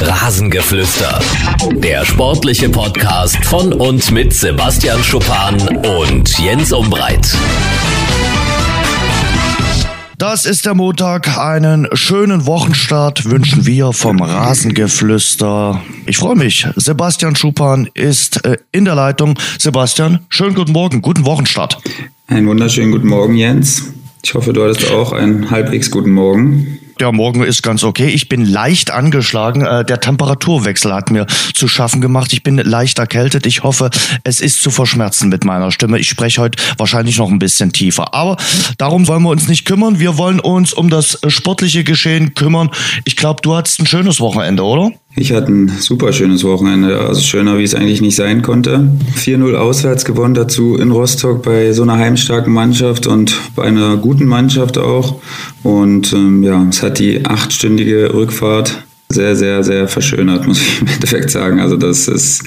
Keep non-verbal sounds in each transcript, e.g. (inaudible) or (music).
Rasengeflüster. Der sportliche Podcast von und mit Sebastian Schuppan und Jens Umbreit. Das ist der Montag. Einen schönen Wochenstart wünschen wir vom Rasengeflüster. Ich freue mich. Sebastian Schuppan ist äh, in der Leitung. Sebastian, schönen guten Morgen, guten Wochenstart. Einen wunderschönen guten Morgen, Jens. Ich hoffe, du hattest auch einen halbwegs guten Morgen. Der Morgen ist ganz okay. Ich bin leicht angeschlagen. Äh, der Temperaturwechsel hat mir zu schaffen gemacht. Ich bin leicht erkältet. Ich hoffe, es ist zu verschmerzen mit meiner Stimme. Ich spreche heute wahrscheinlich noch ein bisschen tiefer. Aber darum wollen wir uns nicht kümmern. Wir wollen uns um das sportliche Geschehen kümmern. Ich glaube, du hattest ein schönes Wochenende, oder? Ich hatte ein super schönes Wochenende, also schöner, wie es eigentlich nicht sein konnte. 4-0 auswärts gewonnen, dazu in Rostock bei so einer heimstarken Mannschaft und bei einer guten Mannschaft auch. Und ähm, ja, es hat die achtstündige Rückfahrt sehr, sehr, sehr verschönert, (laughs) muss ich im Endeffekt sagen. Also das ist,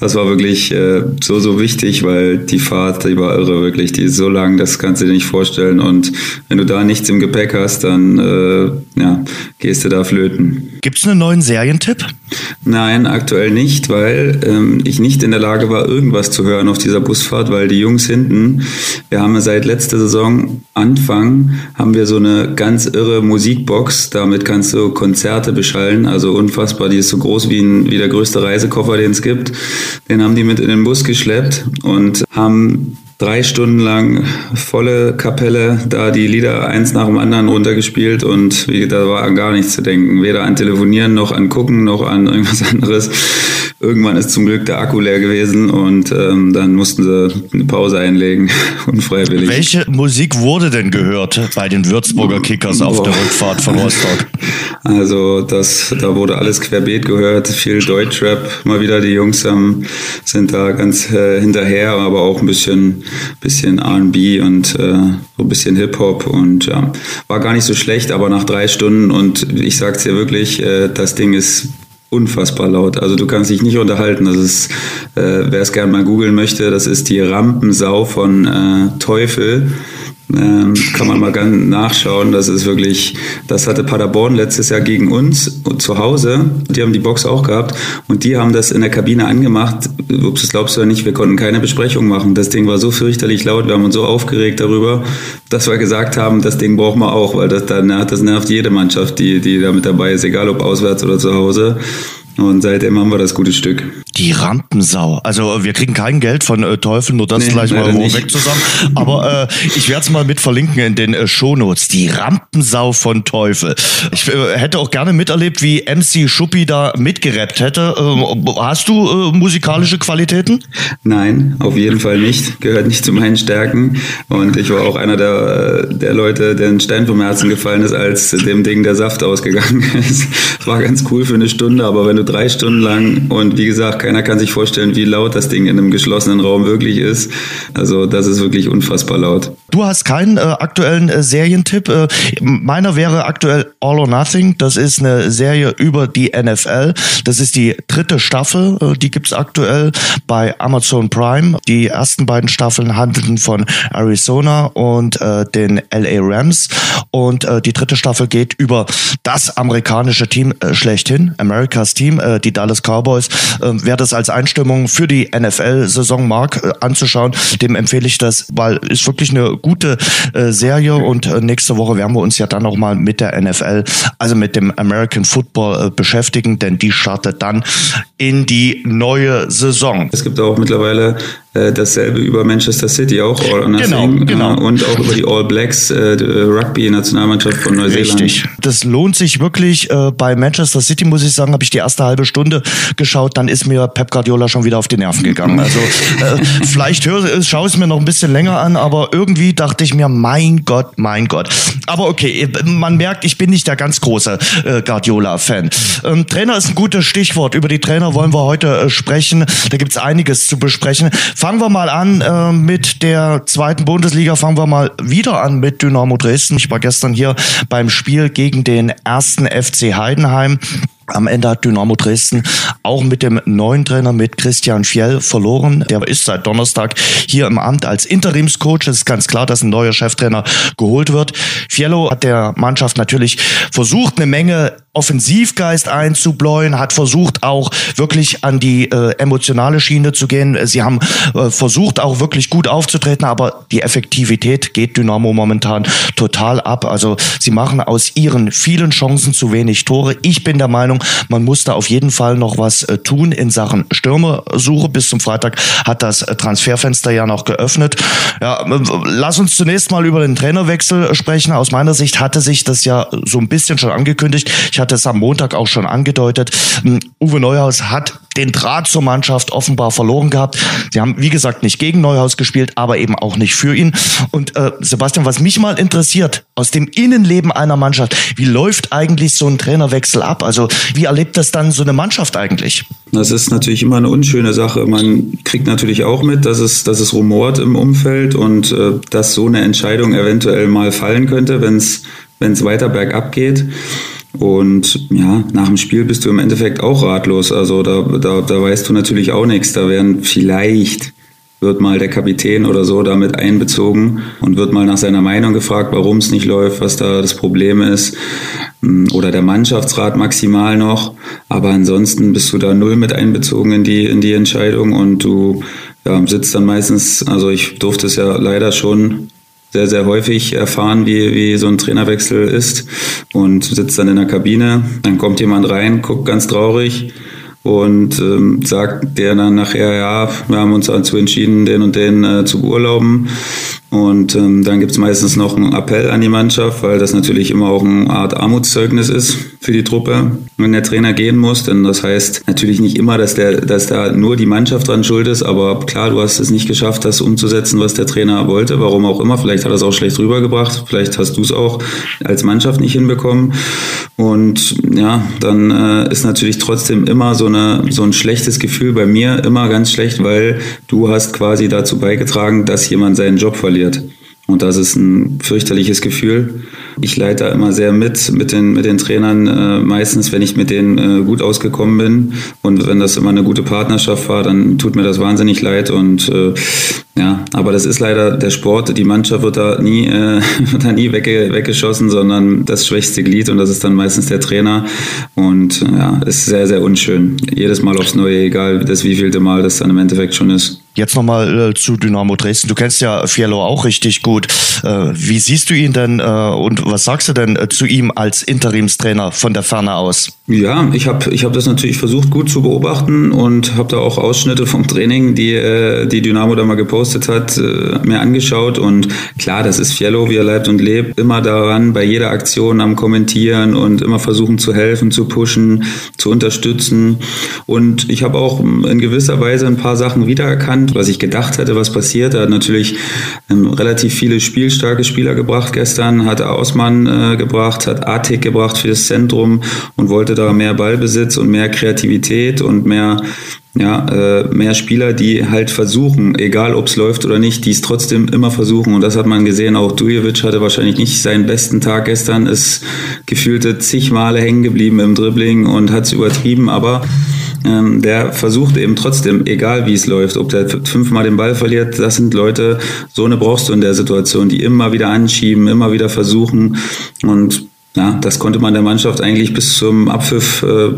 das war wirklich äh, so, so wichtig, weil die Fahrt, die war irre, wirklich. Die ist so lang, das kannst du dir nicht vorstellen. Und wenn du da nichts im Gepäck hast, dann äh, ja, gehst du da flöten. Gibt es einen neuen Serientipp? Nein, aktuell nicht, weil ähm, ich nicht in der Lage war, irgendwas zu hören auf dieser Busfahrt, weil die Jungs hinten, wir haben ja seit letzter Saison Anfang, haben wir so eine ganz irre Musikbox, damit kannst du Konzerte beschallen, also unfassbar, die ist so groß wie, ein, wie der größte Reisekoffer, den es gibt. Den haben die mit in den Bus geschleppt und haben drei Stunden lang volle Kapelle, da die Lieder eins nach dem anderen runtergespielt und wie, da war an gar nichts zu denken. Weder an Telefonieren noch an Gucken noch an irgendwas anderes. Irgendwann ist zum Glück der Akku leer gewesen und ähm, dann mussten sie eine Pause einlegen, (laughs) unfreiwillig. Welche Musik wurde denn gehört bei den Würzburger Kickers auf der Rückfahrt von Rostock? (laughs) Also das, da wurde alles querbeet gehört, viel Deutschrap. Mal wieder die Jungs haben, sind da ganz äh, hinterher, aber auch ein bisschen, bisschen R&B und äh, so ein bisschen Hip-Hop und ja, war gar nicht so schlecht, aber nach drei Stunden und ich sag's dir wirklich, äh, das Ding ist unfassbar laut. Also du kannst dich nicht unterhalten. Das ist, äh, wer es gerne mal googeln möchte, das ist die Rampensau von äh, Teufel. Ähm, kann man mal ganz nachschauen. Das ist wirklich, das hatte Paderborn letztes Jahr gegen uns zu Hause. Die haben die Box auch gehabt und die haben das in der Kabine angemacht. Ups, das glaubst du ja nicht, wir konnten keine Besprechung machen. Das Ding war so fürchterlich laut, wir haben uns so aufgeregt darüber, dass wir gesagt haben, das Ding brauchen wir auch, weil das, das nervt jede Mannschaft, die, die da mit dabei ist, egal ob auswärts oder zu Hause. Und seitdem haben wir das gute Stück. Die Rampensau. Also wir kriegen kein Geld von äh, Teufel, nur das nee, gleich mal weg zusammen. Aber äh, ich werde es mal mit verlinken in den äh, Shownotes. Die Rampensau von Teufel. Ich äh, hätte auch gerne miterlebt, wie MC Schuppi da mitgerappt hätte. Äh, hast du äh, musikalische Qualitäten? Nein, auf jeden Fall nicht. Gehört nicht zu meinen Stärken. Und ich war auch einer der, der Leute, der ein Stein vom Herzen gefallen ist, als dem Ding der Saft ausgegangen (laughs) ist. Es war ganz cool für eine Stunde, aber wenn du drei Stunden lang und wie gesagt, keiner kann sich vorstellen, wie laut das Ding in einem geschlossenen Raum wirklich ist. Also das ist wirklich unfassbar laut. Du hast keinen äh, aktuellen äh, Serientipp. Äh, meiner wäre aktuell All or Nothing. Das ist eine Serie über die NFL. Das ist die dritte Staffel. Äh, die gibt's aktuell bei Amazon Prime. Die ersten beiden Staffeln handelten von Arizona und äh, den LA Rams. Und äh, die dritte Staffel geht über das amerikanische Team äh, schlechthin, America's Team, äh, die Dallas Cowboys. Äh, wer das als Einstimmung für die NFL-Saison mag, äh, anzuschauen, dem empfehle ich das, weil ist wirklich eine gute äh, Serie und äh, nächste Woche werden wir uns ja dann nochmal mit der NFL, also mit dem American Football äh, beschäftigen, denn die startet dann in die neue Saison. Es gibt auch mittlerweile äh, dasselbe über Manchester City auch, All or Nothing. Genau, genau. Äh, und auch über die All Blacks, äh, Rugby-Nationalmannschaft von Neuseeland. Richtig. Das lohnt sich wirklich. Bei Manchester City, muss ich sagen, habe ich die erste halbe Stunde geschaut, dann ist mir Pep Guardiola schon wieder auf die Nerven gegangen. Also äh, (laughs) vielleicht höre, schaue es mir noch ein bisschen länger an, aber irgendwie dachte ich mir, mein Gott, mein Gott. Aber okay, man merkt, ich bin nicht der ganz große äh, Guardiola-Fan. Ähm, Trainer ist ein gutes Stichwort. Über die Trainer wollen wir heute äh, sprechen. Da gibt es einiges zu besprechen. Fangen wir mal an äh, mit der zweiten Bundesliga. Fangen wir mal wieder an mit Dynamo Dresden. Ich war gestern hier beim Spiel gegen den ersten FC Heidenheim. Am Ende hat Dynamo Dresden auch mit dem neuen Trainer, mit Christian Fjell, verloren. Der ist seit Donnerstag hier im Amt als Interimscoach. Es ist ganz klar, dass ein neuer Cheftrainer geholt wird. Fiello hat der Mannschaft natürlich versucht, eine Menge Offensivgeist einzubläuen, hat versucht auch wirklich an die äh, emotionale Schiene zu gehen. Sie haben äh, versucht auch wirklich gut aufzutreten, aber die Effektivität geht Dynamo momentan total ab. Also sie machen aus ihren vielen Chancen zu wenig Tore. Ich bin der Meinung, man muss da auf jeden Fall noch was äh, tun in Sachen Stürmersuche. Bis zum Freitag hat das äh, Transferfenster ja noch geöffnet. Ja, äh, lass uns zunächst mal über den Trainerwechsel sprechen. Aus meiner Sicht hatte sich das ja so ein bisschen schon angekündigt. Ich hatte es am Montag auch schon angedeutet. Hm, Uwe Neuhaus hat den Draht zur Mannschaft offenbar verloren gehabt. Sie haben, wie gesagt, nicht gegen Neuhaus gespielt, aber eben auch nicht für ihn. Und äh, Sebastian, was mich mal interessiert, aus dem Innenleben einer Mannschaft, wie läuft eigentlich so ein Trainerwechsel ab? Also wie erlebt das dann so eine Mannschaft eigentlich? Das ist natürlich immer eine unschöne Sache. Man kriegt natürlich auch mit, dass es, dass es rumort im Umfeld und äh, dass so eine Entscheidung eventuell mal fallen könnte, wenn es weiter bergab geht. Und ja, nach dem Spiel bist du im Endeffekt auch ratlos. Also da, da, da weißt du natürlich auch nichts. Da werden vielleicht wird mal der Kapitän oder so damit einbezogen und wird mal nach seiner Meinung gefragt, warum es nicht läuft, was da das Problem ist. Hm, oder der Mannschaftsrat maximal noch. Aber ansonsten bist du da null mit einbezogen in die, in die Entscheidung und du ja, sitzt dann meistens, also ich durfte es ja leider schon sehr, sehr häufig erfahren, wie, wie so ein Trainerwechsel ist und sitzt dann in der Kabine. Dann kommt jemand rein, guckt ganz traurig und ähm, sagt der dann nachher, ja, wir haben uns dazu entschieden, den und den äh, zu beurlauben. Und ähm, dann gibt es meistens noch einen Appell an die Mannschaft, weil das natürlich immer auch eine Art Armutszeugnis ist für die Truppe, wenn der Trainer gehen muss. Denn das heißt natürlich nicht immer, dass, der, dass da nur die Mannschaft dran schuld ist, aber klar, du hast es nicht geschafft, das umzusetzen, was der Trainer wollte, warum auch immer. Vielleicht hat er es auch schlecht rübergebracht, vielleicht hast du es auch als Mannschaft nicht hinbekommen. Und ja, dann äh, ist natürlich trotzdem immer so, eine, so ein schlechtes Gefühl bei mir, immer ganz schlecht, weil du hast quasi dazu beigetragen, dass jemand seinen Job verliert verliert. Und das ist ein fürchterliches Gefühl. Ich leite da immer sehr mit, mit den, mit den Trainern, äh, meistens, wenn ich mit denen äh, gut ausgekommen bin. Und wenn das immer eine gute Partnerschaft war, dann tut mir das wahnsinnig leid. Und äh, ja, aber das ist leider der Sport. Die Mannschaft wird da nie, äh, (laughs) wird da nie wegge weggeschossen, sondern das schwächste Glied und das ist dann meistens der Trainer. Und ja, ist sehr, sehr unschön. Jedes Mal aufs Neue, egal das wievielte Mal das dann im Endeffekt schon ist. Jetzt nochmal äh, zu Dynamo Dresden. Du kennst ja Fiello auch richtig gut. Äh, wie siehst du ihn denn äh, und was sagst du denn äh, zu ihm als Interimstrainer von der Ferne aus? Ja, ich habe ich hab das natürlich versucht gut zu beobachten und habe da auch Ausschnitte vom Training, die äh, die Dynamo da mal gepostet hat, äh, mir angeschaut. Und klar, das ist Fiello, wie er lebt und lebt, immer daran, bei jeder Aktion am Kommentieren und immer versuchen zu helfen, zu pushen, zu unterstützen. Und ich habe auch in gewisser Weise ein paar Sachen wiedererkannt was ich gedacht hätte, was passiert. Er hat natürlich ähm, relativ viele spielstarke Spieler gebracht gestern, hat Ausmann äh, gebracht, hat Atik gebracht für das Zentrum und wollte da mehr Ballbesitz und mehr Kreativität und mehr ja, äh, mehr Spieler, die halt versuchen, egal ob es läuft oder nicht, die es trotzdem immer versuchen. Und das hat man gesehen. Auch Dujevic hatte wahrscheinlich nicht seinen besten Tag gestern, ist gefühlte zig Male hängen geblieben im Dribbling und hat es übertrieben. Aber ähm, der versucht eben trotzdem, egal wie es läuft, ob der fünfmal den Ball verliert, das sind Leute, so eine brauchst du in der Situation, die immer wieder anschieben, immer wieder versuchen. Und ja, das konnte man der Mannschaft eigentlich bis zum Abpfiff äh,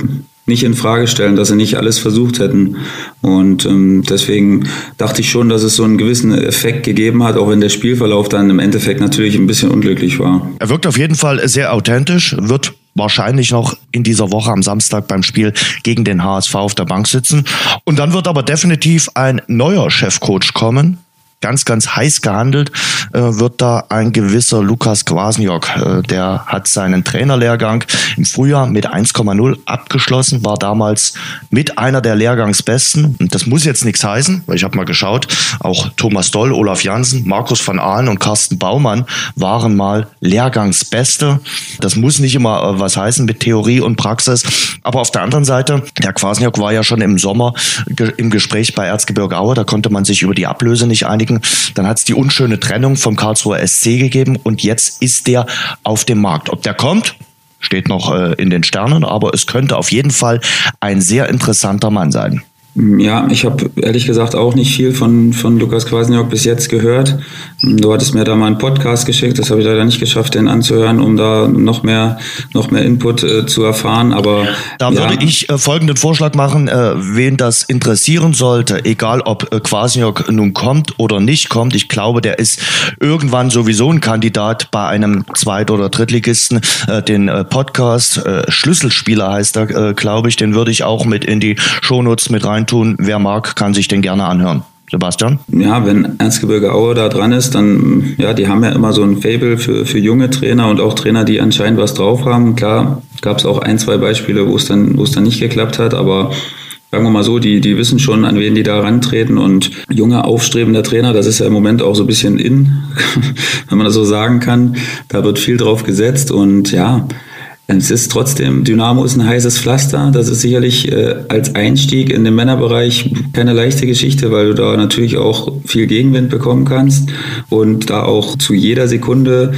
nicht in Frage stellen, dass sie nicht alles versucht hätten. Und ähm, deswegen dachte ich schon, dass es so einen gewissen Effekt gegeben hat, auch wenn der Spielverlauf dann im Endeffekt natürlich ein bisschen unglücklich war. Er wirkt auf jeden Fall sehr authentisch, wird wahrscheinlich noch in dieser Woche am Samstag beim Spiel gegen den HSV auf der Bank sitzen. Und dann wird aber definitiv ein neuer Chefcoach kommen ganz, ganz heiß gehandelt äh, wird da ein gewisser Lukas Kwasniok. Äh, der hat seinen Trainerlehrgang im Frühjahr mit 1,0 abgeschlossen, war damals mit einer der Lehrgangsbesten. Und das muss jetzt nichts heißen, weil ich habe mal geschaut, auch Thomas Doll, Olaf Jansen, Markus van Ahlen und Carsten Baumann waren mal Lehrgangsbeste. Das muss nicht immer äh, was heißen mit Theorie und Praxis. Aber auf der anderen Seite, der Kwasniok war ja schon im Sommer ge im Gespräch bei Erzgebirge Aue, da konnte man sich über die Ablöse nicht einigen Kollegen. Dann hat es die unschöne Trennung vom Karlsruher SC gegeben und jetzt ist der auf dem Markt. Ob der kommt, steht noch äh, in den Sternen, aber es könnte auf jeden Fall ein sehr interessanter Mann sein. Ja, ich habe ehrlich gesagt auch nicht viel von, von Lukas Kwasniok bis jetzt gehört. Du hattest mir da mal einen Podcast geschickt, das habe ich leider nicht geschafft, den anzuhören, um da noch mehr, noch mehr Input äh, zu erfahren. Aber da würde ja. ich äh, folgenden Vorschlag machen, äh, wen das interessieren sollte, egal ob äh, Kwasniok nun kommt oder nicht kommt. Ich glaube, der ist irgendwann sowieso ein Kandidat bei einem Zweit- oder Drittligisten. Äh, den äh, Podcast Schlüsselspieler heißt er, glaube ich, den würde ich auch mit in die Shownotes mit rein reintun. Wer mag, kann sich den gerne anhören. Sebastian? Ja, wenn Erzgebirge Aue da dran ist, dann, ja, die haben ja immer so ein Fable für, für junge Trainer und auch Trainer, die anscheinend was drauf haben. Klar, gab es auch ein, zwei Beispiele, wo es dann, dann nicht geklappt hat, aber sagen wir mal so, die, die wissen schon, an wen die da rantreten und junge, aufstrebender Trainer, das ist ja im Moment auch so ein bisschen in, (laughs) wenn man das so sagen kann. Da wird viel drauf gesetzt und ja, es ist trotzdem, Dynamo ist ein heißes Pflaster. Das ist sicherlich äh, als Einstieg in den Männerbereich keine leichte Geschichte, weil du da natürlich auch viel Gegenwind bekommen kannst und da auch zu jeder Sekunde,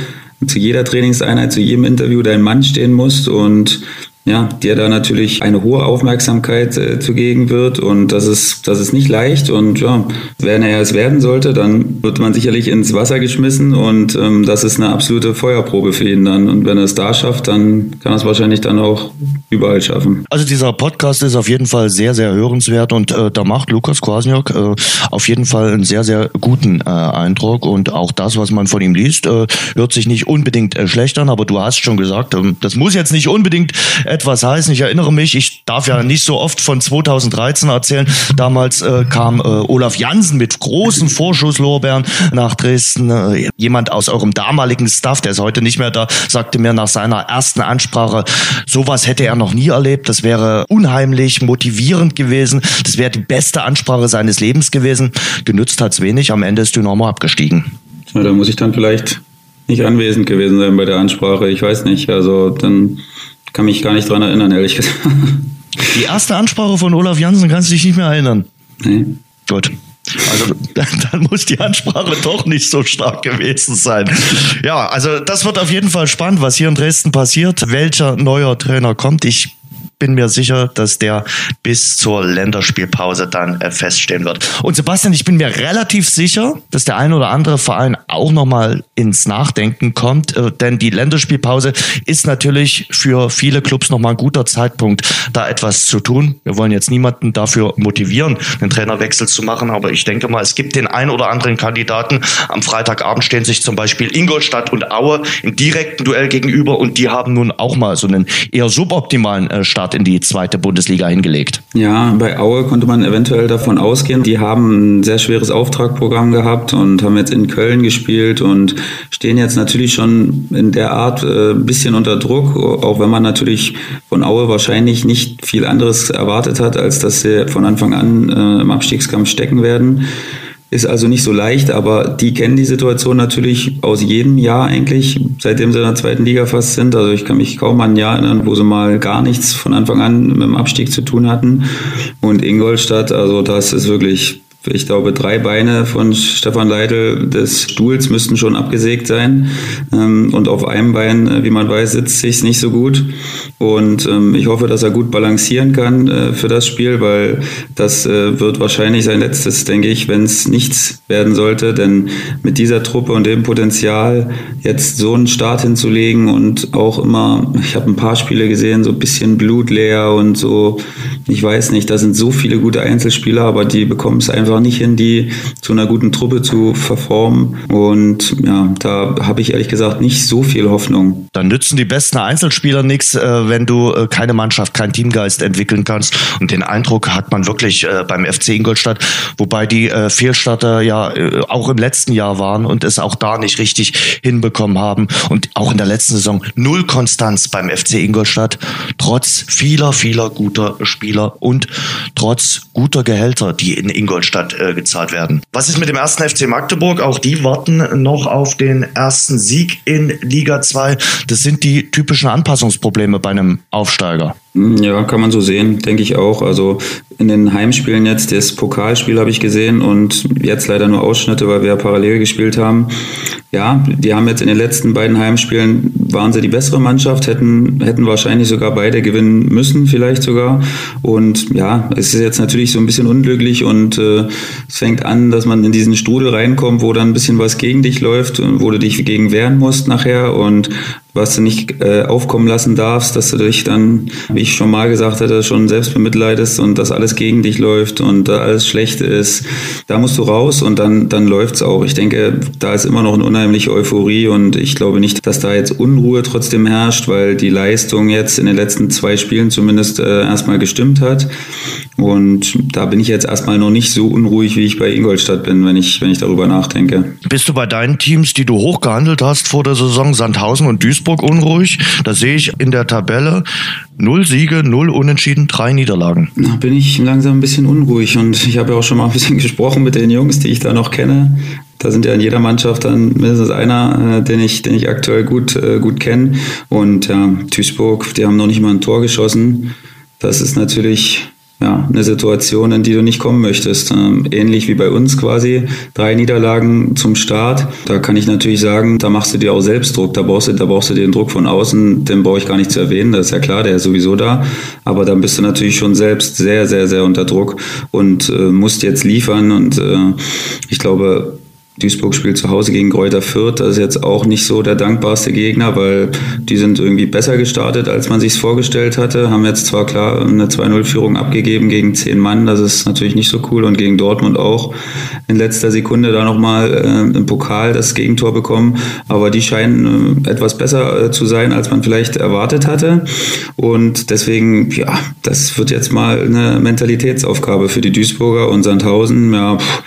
zu jeder Trainingseinheit, zu jedem Interview dein Mann stehen musst und ja, dir da natürlich eine hohe Aufmerksamkeit äh, zugegen wird und das ist, das ist nicht leicht und ja, wenn er es werden sollte, dann wird man sicherlich ins Wasser geschmissen und ähm, das ist eine absolute Feuerprobe für ihn dann und wenn er es da schafft, dann kann er es wahrscheinlich dann auch überall schaffen. Also dieser Podcast ist auf jeden Fall sehr, sehr hörenswert und äh, da macht Lukas Kwasniok äh, auf jeden Fall einen sehr, sehr guten äh, Eindruck und auch das, was man von ihm liest, äh, hört sich nicht unbedingt äh, schlecht an, aber du hast schon gesagt, äh, das muss jetzt nicht unbedingt etwas heißen. Ich erinnere mich, ich darf ja nicht so oft von 2013 erzählen. Damals äh, kam äh, Olaf Jansen mit großen Vorschusslorbeeren nach Dresden. Äh, jemand aus eurem damaligen Staff, der ist heute nicht mehr da, sagte mir nach seiner ersten Ansprache, sowas hätte er noch nie erlebt. Das wäre unheimlich motivierend gewesen. Das wäre die beste Ansprache seines Lebens gewesen. Genützt hat's wenig. Am Ende ist Dynamo abgestiegen. Ja, da muss ich dann vielleicht nicht anwesend gewesen sein bei der Ansprache. Ich weiß nicht. Also dann kann mich gar nicht dran erinnern, ehrlich gesagt. (laughs) Die erste Ansprache von Olaf Jansen kannst du dich nicht mehr erinnern. Nee. Gut. Also dann muss die Ansprache doch nicht so stark gewesen sein. Ja, also das wird auf jeden Fall spannend, was hier in Dresden passiert. Welcher neuer Trainer kommt. Ich bin mir sicher, dass der bis zur Länderspielpause dann äh, feststehen wird. Und Sebastian, ich bin mir relativ sicher, dass der ein oder andere Verein auch nochmal ins Nachdenken kommt, äh, denn die Länderspielpause ist natürlich für viele Clubs nochmal ein guter Zeitpunkt, da etwas zu tun. Wir wollen jetzt niemanden dafür motivieren, den Trainerwechsel zu machen, aber ich denke mal, es gibt den ein oder anderen Kandidaten. Am Freitagabend stehen sich zum Beispiel Ingolstadt und Aue im direkten Duell gegenüber und die haben nun auch mal so einen eher suboptimalen äh, Start in die zweite Bundesliga hingelegt. Ja, bei Aue konnte man eventuell davon ausgehen. Die haben ein sehr schweres Auftragprogramm gehabt und haben jetzt in Köln gespielt und stehen jetzt natürlich schon in der Art äh, ein bisschen unter Druck, auch wenn man natürlich von Aue wahrscheinlich nicht viel anderes erwartet hat, als dass sie von Anfang an äh, im Abstiegskampf stecken werden. Ist also nicht so leicht, aber die kennen die Situation natürlich aus jedem Jahr eigentlich, seitdem sie in der zweiten Liga fast sind. Also ich kann mich kaum an ein Jahr erinnern, wo sie mal gar nichts von Anfang an mit dem Abstieg zu tun hatten. Und Ingolstadt, also das ist wirklich ich glaube, drei Beine von Stefan Leitl des Stuhls müssten schon abgesägt sein. Ähm, und auf einem Bein, äh, wie man weiß, sitzt sich nicht so gut. Und ähm, ich hoffe, dass er gut balancieren kann äh, für das Spiel, weil das äh, wird wahrscheinlich sein letztes, denke ich, wenn es nichts werden sollte. Denn mit dieser Truppe und dem Potenzial jetzt so einen Start hinzulegen und auch immer, ich habe ein paar Spiele gesehen, so ein bisschen blutleer und so, ich weiß nicht, da sind so viele gute Einzelspieler, aber die bekommen es einfach nicht hin, die zu einer guten Truppe zu verformen. Und ja, da habe ich ehrlich gesagt nicht so viel Hoffnung. Dann nützen die besten Einzelspieler nichts, äh, wenn du äh, keine Mannschaft, keinen Teamgeist entwickeln kannst. Und den Eindruck hat man wirklich äh, beim FC Ingolstadt, wobei die Fehlstarter ja auch im letzten Jahr waren und es auch da nicht richtig hinbekommen haben. Und auch in der letzten Saison null Konstanz beim FC Ingolstadt, trotz vieler, vieler guter Spieler und trotz guter Gehälter, die in Ingolstadt Ingolstadt äh, gezahlt werden. Was ist mit dem ersten FC Magdeburg? Auch die warten noch auf den ersten Sieg in Liga 2. Das sind die typischen Anpassungsprobleme bei einem Aufsteiger. Ja, kann man so sehen, denke ich auch. Also in den Heimspielen jetzt, das Pokalspiel habe ich gesehen und jetzt leider nur Ausschnitte, weil wir ja parallel gespielt haben. Ja, die haben jetzt in den letzten beiden Heimspielen, waren sie die bessere Mannschaft, hätten, hätten wahrscheinlich sogar beide gewinnen müssen, vielleicht sogar. Und ja, es ist jetzt natürlich so ein bisschen unglücklich und äh, es fängt an, dass man in diesen Strudel reinkommt, wo dann ein bisschen was gegen dich läuft und wo du dich gegen wehren musst nachher und was du nicht äh, aufkommen lassen darfst, dass du dich dann, wie ich schon mal gesagt hatte, schon selbst bemitleidest und dass alles gegen dich läuft und da alles schlecht ist. Da musst du raus und dann, dann läuft's auch. Ich denke, da ist immer noch eine unheimliche Euphorie und ich glaube nicht, dass da jetzt Unruhe trotzdem herrscht, weil die Leistung jetzt in den letzten zwei Spielen zumindest äh, erstmal gestimmt hat. Und da bin ich jetzt erstmal noch nicht so unruhig, wie ich bei Ingolstadt bin, wenn ich, wenn ich darüber nachdenke. Bist du bei deinen Teams, die du hochgehandelt hast vor der Saison, Sandhausen und Duisburg unruhig? Da sehe ich in der Tabelle null Siege, null Unentschieden, drei Niederlagen. Da bin ich langsam ein bisschen unruhig und ich habe ja auch schon mal ein bisschen (laughs) gesprochen mit den Jungs, die ich da noch kenne. Da sind ja in jeder Mannschaft dann mindestens einer, äh, den ich, den ich aktuell gut, äh, gut kenne. Und ja, Duisburg, die haben noch nicht mal ein Tor geschossen. Das ist natürlich ja, eine Situation, in die du nicht kommen möchtest. Ähm, ähnlich wie bei uns quasi, drei Niederlagen zum Start. Da kann ich natürlich sagen, da machst du dir auch selbst Druck. Da brauchst du, da brauchst du den Druck von außen, den brauche ich gar nicht zu erwähnen, das ist ja klar, der ist sowieso da. Aber dann bist du natürlich schon selbst sehr, sehr, sehr unter Druck und äh, musst jetzt liefern. Und äh, ich glaube, Duisburg spielt zu Hause gegen Kräuter Fürth. Das ist jetzt auch nicht so der dankbarste Gegner, weil die sind irgendwie besser gestartet, als man sich vorgestellt hatte. Haben jetzt zwar klar eine 2-0-Führung abgegeben gegen zehn Mann. Das ist natürlich nicht so cool. Und gegen Dortmund auch in letzter Sekunde da nochmal äh, im Pokal das Gegentor bekommen. Aber die scheinen äh, etwas besser äh, zu sein, als man vielleicht erwartet hatte. Und deswegen, ja, das wird jetzt mal eine Mentalitätsaufgabe für die Duisburger und Sandhausen. Ja, pff,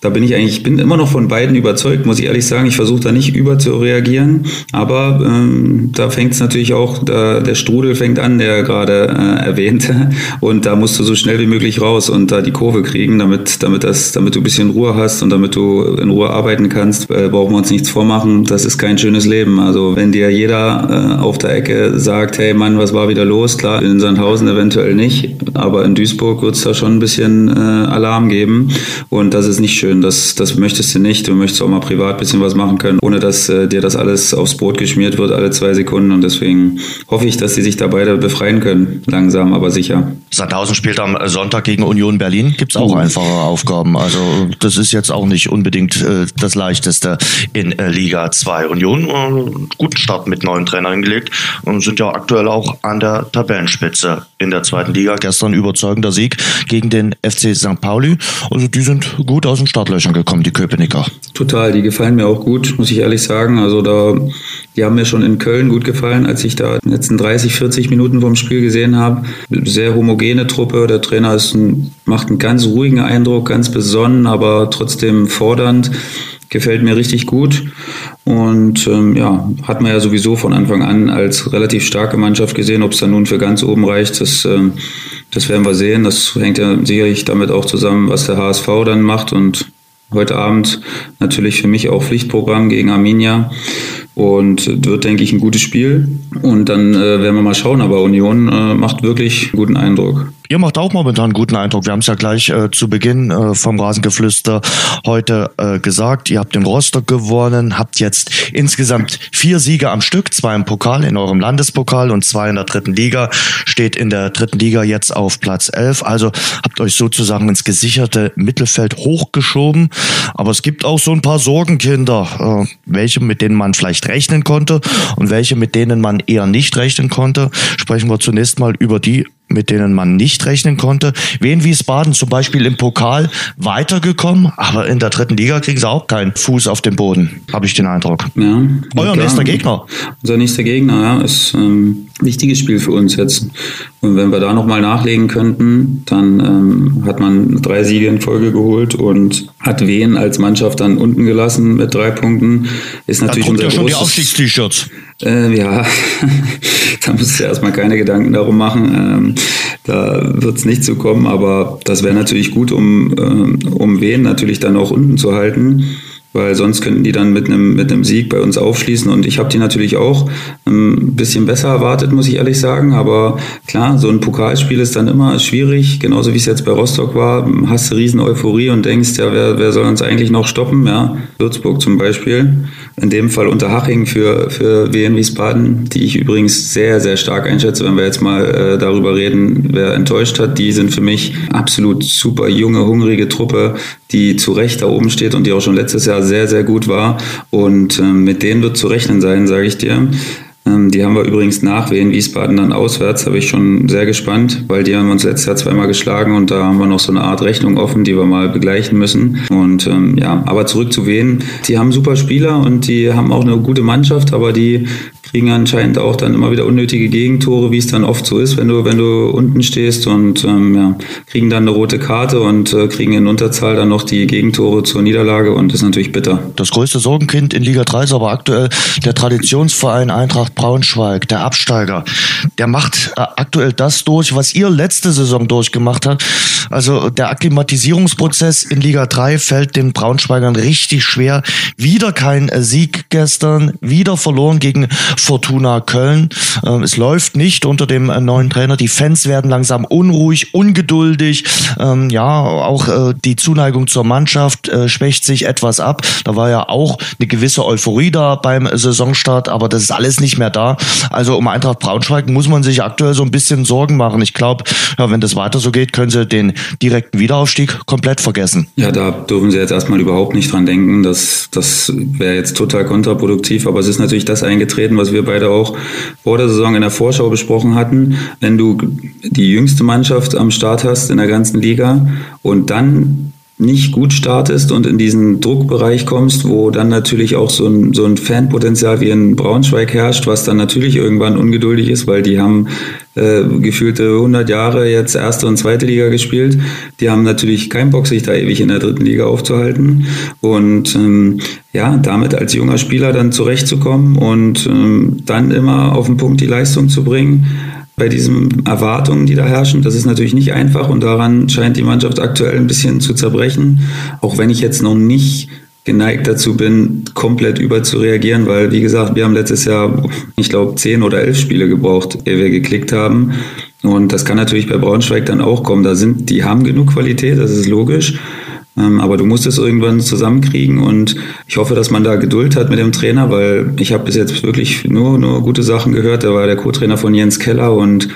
da bin ich eigentlich, ich bin immer noch von beiden überzeugt, muss ich ehrlich sagen. Ich versuche da nicht über zu reagieren, aber ähm, da fängt es natürlich auch, da, der Strudel fängt an, der gerade äh, erwähnte, (laughs) und da musst du so schnell wie möglich raus und da die Kurve kriegen, damit, damit, das, damit du ein bisschen Ruhe hast und damit du in Ruhe arbeiten kannst. Äh, brauchen wir uns nichts vormachen, das ist kein schönes Leben. Also wenn dir jeder äh, auf der Ecke sagt, hey Mann, was war wieder los? Klar, in Sandhausen eventuell nicht, aber in Duisburg wird es da schon ein bisschen äh, Alarm geben und das ist nicht schön schön. Das, das möchtest du nicht. Du möchtest auch mal privat ein bisschen was machen können, ohne dass äh, dir das alles aufs Brot geschmiert wird, alle zwei Sekunden. Und deswegen hoffe ich, dass sie sich da beide befreien können. Langsam, aber sicher. Sandhausen spielt am Sonntag gegen Union Berlin. Gibt es auch mhm. einfache Aufgaben. Also das ist jetzt auch nicht unbedingt äh, das Leichteste in äh, Liga 2. Union äh, guten Start mit neuen Trainern hingelegt und sind ja aktuell auch an der Tabellenspitze in der zweiten Liga. Gestern überzeugender Sieg gegen den FC St. Pauli. Also die sind gut aus dem Start Startlöchern gekommen, die Köpenicker. Total, die gefallen mir auch gut, muss ich ehrlich sagen. Also da, die haben mir schon in Köln gut gefallen, als ich da die letzten 30, 40 Minuten vom Spiel gesehen habe. Sehr homogene Truppe. Der Trainer ist ein, macht einen ganz ruhigen Eindruck, ganz besonnen, aber trotzdem fordernd gefällt mir richtig gut. Und ähm, ja, hat man ja sowieso von Anfang an als relativ starke Mannschaft gesehen. Ob es dann nun für ganz oben reicht, das, ähm, das werden wir sehen. Das hängt ja sicherlich damit auch zusammen, was der HSV dann macht. Und heute Abend natürlich für mich auch Pflichtprogramm gegen Arminia. Und wird, denke ich, ein gutes Spiel. Und dann äh, werden wir mal schauen. Aber Union äh, macht wirklich einen guten Eindruck. Ihr macht auch momentan einen guten Eindruck. Wir haben es ja gleich äh, zu Beginn äh, vom Rasengeflüster heute äh, gesagt. Ihr habt den Rostock gewonnen, habt jetzt insgesamt vier Siege am Stück, zwei im Pokal, in eurem Landespokal und zwei in der dritten Liga. Steht in der dritten Liga jetzt auf Platz elf. Also habt euch sozusagen ins gesicherte Mittelfeld hochgeschoben. Aber es gibt auch so ein paar Sorgenkinder, äh, welche mit denen man vielleicht rechnen konnte und welche mit denen man eher nicht rechnen konnte. Sprechen wir zunächst mal über die mit denen man nicht rechnen konnte. Wien Wiesbaden zum Beispiel im Pokal weitergekommen, aber in der dritten Liga kriegen sie auch keinen Fuß auf den Boden, habe ich den Eindruck. Ja, Euer nächster Gegner. Unser nächster Gegner, ja, ist ähm, ein wichtiges Spiel für uns jetzt. Und wenn wir da nochmal nachlegen könnten, dann ähm, hat man drei Siege in Folge geholt und hat Wien als Mannschaft dann unten gelassen mit drei Punkten. Ist natürlich da unser ja schon die Aufstiegst-T-Shirts. Äh, ja, (laughs) da musst du erstmal keine Gedanken darum machen. Ähm, da wird es nicht so kommen, aber das wäre natürlich gut, um, äh, um wen natürlich dann auch unten zu halten. Weil sonst könnten die dann mit einem mit einem Sieg bei uns aufschließen. Und ich habe die natürlich auch ähm, ein bisschen besser erwartet, muss ich ehrlich sagen, aber klar, so ein Pokalspiel ist dann immer schwierig, genauso wie es jetzt bei Rostock war, hast du riesen Euphorie und denkst, ja, wer, wer soll uns eigentlich noch stoppen, ja, Würzburg zum Beispiel, in dem Fall Unterhaching für, für WN Wiesbaden, die ich übrigens sehr, sehr stark einschätze, wenn wir jetzt mal äh, darüber reden, wer enttäuscht hat, die sind für mich absolut super junge, hungrige Truppe, die zu Recht da oben steht und die auch schon letztes Jahr sehr, sehr gut war. Und ähm, mit denen wird zu rechnen sein, sage ich dir. Ähm, die haben wir übrigens nach Wien Wiesbaden dann auswärts, bin ich schon sehr gespannt, weil die haben uns letztes Jahr zweimal geschlagen und da haben wir noch so eine Art Rechnung offen, die wir mal begleichen müssen. Und ähm, ja, aber zurück zu Wien. Die haben super Spieler und die haben auch eine gute Mannschaft, aber die kriegen anscheinend auch dann immer wieder unnötige Gegentore, wie es dann oft so ist, wenn du, wenn du unten stehst und ähm, ja, kriegen dann eine rote Karte und äh, kriegen in Unterzahl dann noch die Gegentore zur Niederlage und ist natürlich bitter. Das größte Sorgenkind in Liga 3 ist aber aktuell der Traditionsverein Eintracht Braunschweig, der Absteiger. Der macht äh, aktuell das durch, was ihr letzte Saison durchgemacht habt. Also der Akklimatisierungsprozess in Liga 3 fällt den Braunschweigern richtig schwer. Wieder kein Sieg gestern, wieder verloren gegen Fortuna Köln. Ähm, es läuft nicht unter dem äh, neuen Trainer. Die Fans werden langsam unruhig, ungeduldig. Ähm, ja, auch äh, die Zuneigung zur Mannschaft äh, schwächt sich etwas ab. Da war ja auch eine gewisse Euphorie da beim Saisonstart, aber das ist alles nicht mehr da. Also um Eintracht Braunschweig muss man sich aktuell so ein bisschen Sorgen machen. Ich glaube, ja, wenn das weiter so geht, können sie den direkten Wiederaufstieg komplett vergessen. Ja, da dürfen sie jetzt erstmal überhaupt nicht dran denken. Das, das wäre jetzt total kontraproduktiv, aber es ist natürlich das eingetreten, was wir beide auch vor der Saison in der Vorschau besprochen hatten. Wenn du die jüngste Mannschaft am Start hast in der ganzen Liga und dann nicht gut startest und in diesen Druckbereich kommst, wo dann natürlich auch so ein, so ein Fanpotenzial wie in Braunschweig herrscht, was dann natürlich irgendwann ungeduldig ist, weil die haben äh, gefühlte 100 Jahre jetzt erste und zweite Liga gespielt. Die haben natürlich keinen Bock, sich da ewig in der dritten Liga aufzuhalten und ähm, ja, damit als junger Spieler dann zurechtzukommen und ähm, dann immer auf den Punkt die Leistung zu bringen bei diesen Erwartungen, die da herrschen. Das ist natürlich nicht einfach und daran scheint die Mannschaft aktuell ein bisschen zu zerbrechen. Auch wenn ich jetzt noch nicht geneigt dazu bin, komplett überzureagieren, weil, wie gesagt, wir haben letztes Jahr, ich glaube, zehn oder elf Spiele gebraucht, ehe wir geklickt haben. Und das kann natürlich bei Braunschweig dann auch kommen. Da sind, die haben genug Qualität, das ist logisch. Ähm, aber du musst es irgendwann zusammenkriegen und ich hoffe, dass man da Geduld hat mit dem Trainer, weil ich habe bis jetzt wirklich nur, nur gute Sachen gehört. Er war der Co-Trainer von Jens Keller und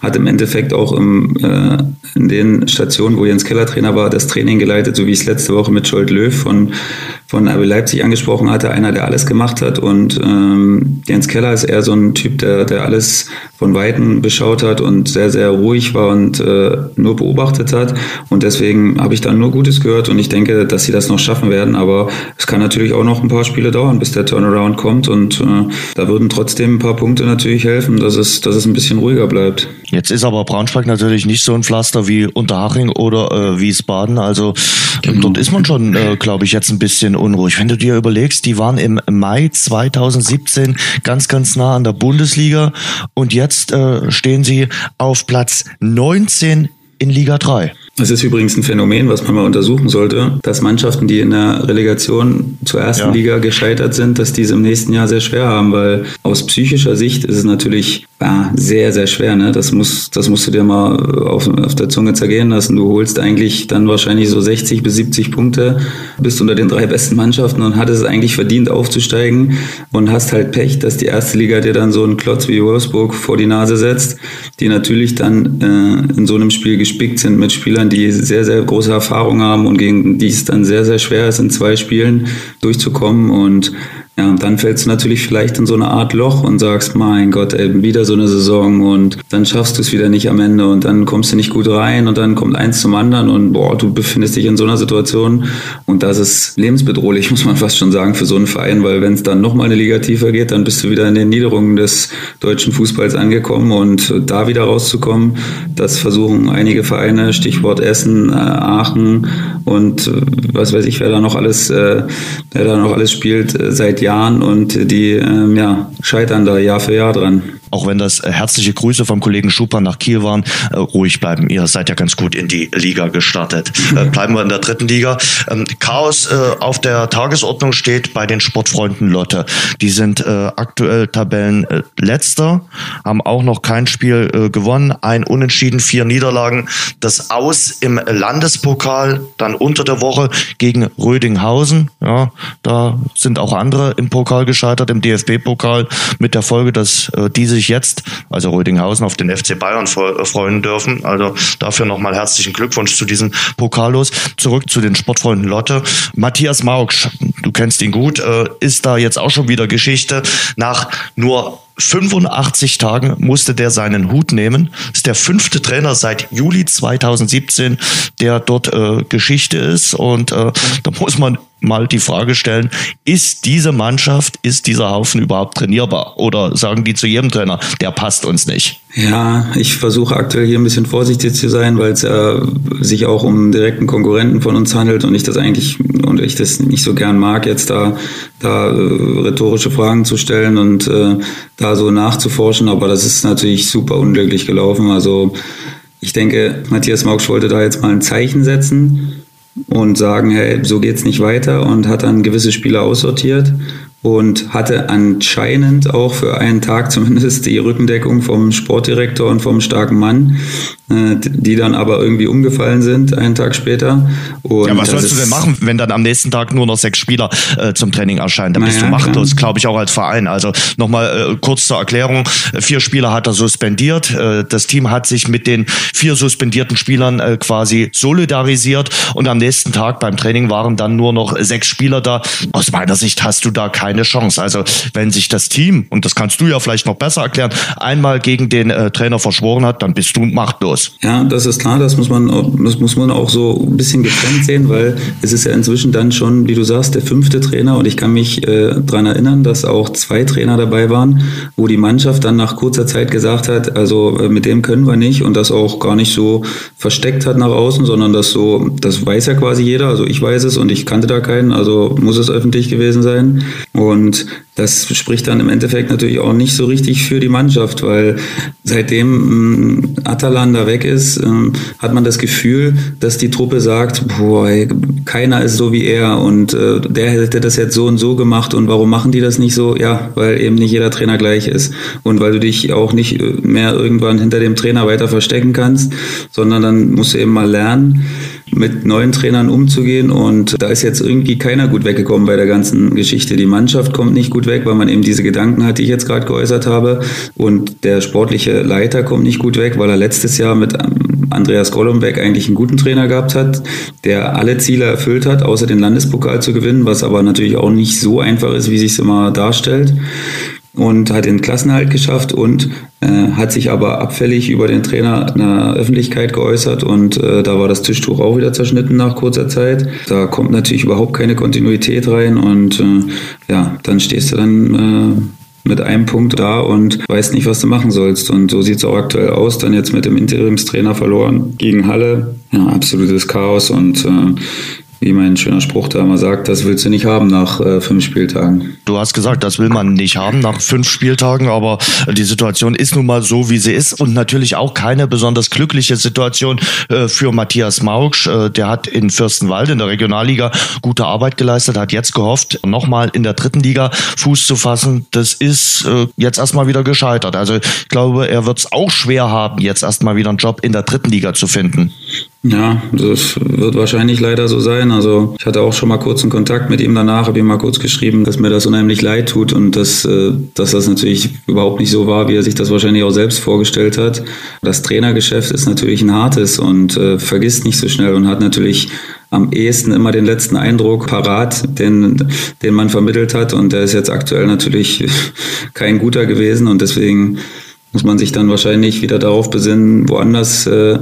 hat im Endeffekt auch im, äh, in den Stationen, wo Jens Keller Trainer war, das Training geleitet, so wie ich es letzte Woche mit Scholt Löw von von RB Leipzig angesprochen hatte, einer, der alles gemacht hat. Und ähm, Jens Keller ist eher so ein Typ, der, der alles von Weitem beschaut hat und sehr, sehr ruhig war und äh, nur beobachtet hat. Und deswegen habe ich dann nur Gutes gehört und ich denke, dass sie das noch schaffen werden. Aber es kann natürlich auch noch ein paar Spiele dauern, bis der Turnaround kommt. Und äh, da würden trotzdem ein paar Punkte natürlich helfen, dass es, dass es ein bisschen ruhiger bleibt. Jetzt ist aber Braunschweig natürlich nicht so ein Pflaster wie Unterhaching oder äh, Wiesbaden. Also genau. dort ist man schon, äh, glaube ich, jetzt ein bisschen unruhig. Wenn du dir überlegst, die waren im Mai 2017 ganz, ganz nah an der Bundesliga und jetzt äh, stehen sie auf Platz 19 in Liga 3. Es ist übrigens ein Phänomen, was man mal untersuchen sollte, dass Mannschaften, die in der Relegation zur ersten ja. Liga gescheitert sind, dass die es im nächsten Jahr sehr schwer haben, weil aus psychischer Sicht ist es natürlich ja, sehr, sehr schwer. Ne? Das, muss, das musst du dir mal auf, auf der Zunge zergehen lassen. Du holst eigentlich dann wahrscheinlich so 60 bis 70 Punkte, bist unter den drei besten Mannschaften und hattest es eigentlich verdient aufzusteigen und hast halt Pech, dass die erste Liga dir dann so einen Klotz wie Wolfsburg vor die Nase setzt, die natürlich dann äh, in so einem Spiel gespickt sind mit Spielern, die sehr, sehr große Erfahrung haben und gegen die es dann sehr, sehr schwer ist, in zwei Spielen durchzukommen. Und ja, und dann fällst du natürlich vielleicht in so eine Art Loch und sagst, mein Gott, ey, wieder so eine Saison und dann schaffst du es wieder nicht am Ende und dann kommst du nicht gut rein und dann kommt eins zum anderen und boah, du befindest dich in so einer Situation. Und das ist lebensbedrohlich, (laughs) muss man fast schon sagen, für so einen Verein, weil wenn es dann nochmal eine Liga tiefer geht, dann bist du wieder in den Niederungen des deutschen Fußballs angekommen und da wieder rauszukommen, das versuchen einige Vereine, Stichwort Essen, äh, Aachen und äh, was weiß ich, wer da noch alles, äh, wer da noch alles spielt, seit Jahren und die ähm, ja, scheitern da Jahr für Jahr dran. Auch wenn das äh, herzliche Grüße vom Kollegen Schuper nach Kiel waren, äh, ruhig bleiben. Ihr seid ja ganz gut in die Liga gestartet. Äh, bleiben wir in der dritten Liga. Ähm, Chaos auf der Tagesordnung steht bei den Sportfreunden Lotte. Die sind aktuell Tabellenletzter, haben auch noch kein Spiel gewonnen, ein Unentschieden, vier Niederlagen. Das Aus im Landespokal, dann unter der Woche gegen Rödinghausen. Ja, da sind auch andere im Pokal gescheitert, im DFB-Pokal, mit der Folge, dass äh, die sich jetzt, also Rödinghausen, auf den FC Bayern äh, freuen dürfen. Also dafür nochmal herzlichen Glückwunsch zu diesem Pokallos. Zurück zu den Sportfreunden Lotte. Matthias Maugsch, du kennst ihn gut, äh, ist da jetzt auch schon wieder Geschichte. Nach nur 85 Tagen musste der seinen Hut nehmen. Ist der fünfte Trainer seit Juli 2017, der dort äh, Geschichte ist. Und äh, da muss man mal die Frage stellen, ist diese Mannschaft, ist dieser Haufen überhaupt trainierbar? Oder sagen die zu jedem Trainer, der passt uns nicht? Ja, ich versuche aktuell hier ein bisschen vorsichtig zu sein, weil es äh, sich auch um direkten Konkurrenten von uns handelt und ich das eigentlich und ich das nicht so gern mag, jetzt da, da äh, rhetorische Fragen zu stellen und äh, da so nachzuforschen. Aber das ist natürlich super unglücklich gelaufen. Also ich denke, Matthias Mauksch wollte da jetzt mal ein Zeichen setzen und sagen, hey, so geht's nicht weiter und hat dann gewisse Spieler aussortiert und hatte anscheinend auch für einen Tag (laughs) zumindest die Rückendeckung vom Sportdirektor und vom starken Mann, äh, die dann aber irgendwie umgefallen sind einen Tag später. Und ja, was sollst du denn machen, wenn dann am nächsten Tag nur noch sechs Spieler äh, zum Training erscheinen? Dann bist ja, du machtlos, glaube ich, auch als Verein. Also nochmal äh, kurz zur Erklärung. Vier Spieler hat er suspendiert. Äh, das Team hat sich mit den vier suspendierten Spielern äh, quasi solidarisiert und am nächsten Tag beim Training waren dann nur noch sechs Spieler da. Aus meiner Sicht hast du da keine Chance. Also wenn sich das Team, und das kannst du ja vielleicht noch besser erklären, einmal gegen den äh, Trainer verschworen hat, dann bist du machtlos. Ja, das ist klar, das muss man, das muss man auch so ein bisschen getrennt sehen, weil es ist ja inzwischen dann schon, wie du sagst, der fünfte Trainer und ich kann mich äh, daran erinnern, dass auch zwei Trainer dabei waren, wo die Mannschaft dann nach kurzer Zeit gesagt hat, also äh, mit dem können wir nicht und das auch gar nicht so versteckt hat nach außen, sondern das so, das weiß ja quasi jeder, also ich weiß es und ich kannte da keinen, also muss es öffentlich gewesen sein. Das spricht dann im Endeffekt natürlich auch nicht so richtig für die Mannschaft, weil seitdem ähm, Atalan da weg ist, ähm, hat man das Gefühl, dass die Truppe sagt, boah, ey, keiner ist so wie er und äh, der hätte das jetzt so und so gemacht und warum machen die das nicht so? Ja, weil eben nicht jeder Trainer gleich ist und weil du dich auch nicht äh, mehr irgendwann hinter dem Trainer weiter verstecken kannst, sondern dann musst du eben mal lernen, mit neuen Trainern umzugehen. Und da ist jetzt irgendwie keiner gut weggekommen bei der ganzen Geschichte. Die Mannschaft kommt nicht gut weg, weil man eben diese Gedanken hat, die ich jetzt gerade geäußert habe. Und der sportliche Leiter kommt nicht gut weg, weil er letztes Jahr mit Andreas Gollumbeck eigentlich einen guten Trainer gehabt hat, der alle Ziele erfüllt hat, außer den Landespokal zu gewinnen, was aber natürlich auch nicht so einfach ist, wie sich es immer darstellt und hat den Klassenhalt geschafft und äh, hat sich aber abfällig über den Trainer in der Öffentlichkeit geäußert und äh, da war das Tischtuch auch wieder zerschnitten nach kurzer Zeit. Da kommt natürlich überhaupt keine Kontinuität rein und äh, ja, dann stehst du dann äh, mit einem Punkt da und weißt nicht, was du machen sollst. Und so sieht es auch aktuell aus. Dann jetzt mit dem Interimstrainer verloren gegen Halle. Ja, absolutes Chaos und äh, wie mein schöner Spruch da immer sagt, das willst du nicht haben nach äh, fünf Spieltagen. Du hast gesagt, das will man nicht haben nach fünf Spieltagen, aber die Situation ist nun mal so, wie sie ist und natürlich auch keine besonders glückliche Situation äh, für Matthias Maugsch. Äh, der hat in Fürstenwald in der Regionalliga gute Arbeit geleistet, hat jetzt gehofft, nochmal in der dritten Liga Fuß zu fassen. Das ist äh, jetzt erstmal wieder gescheitert. Also ich glaube, er wird es auch schwer haben, jetzt erstmal wieder einen Job in der dritten Liga zu finden. Ja, das wird wahrscheinlich leider so sein. Also ich hatte auch schon mal kurz einen Kontakt mit ihm danach, habe ihm mal kurz geschrieben, dass mir das unheimlich leid tut und dass, äh, dass das natürlich überhaupt nicht so war, wie er sich das wahrscheinlich auch selbst vorgestellt hat. Das Trainergeschäft ist natürlich ein hartes und äh, vergisst nicht so schnell und hat natürlich am ehesten immer den letzten Eindruck parat, den, den man vermittelt hat. Und der ist jetzt aktuell natürlich (laughs) kein guter gewesen und deswegen muss man sich dann wahrscheinlich wieder darauf besinnen, woanders äh,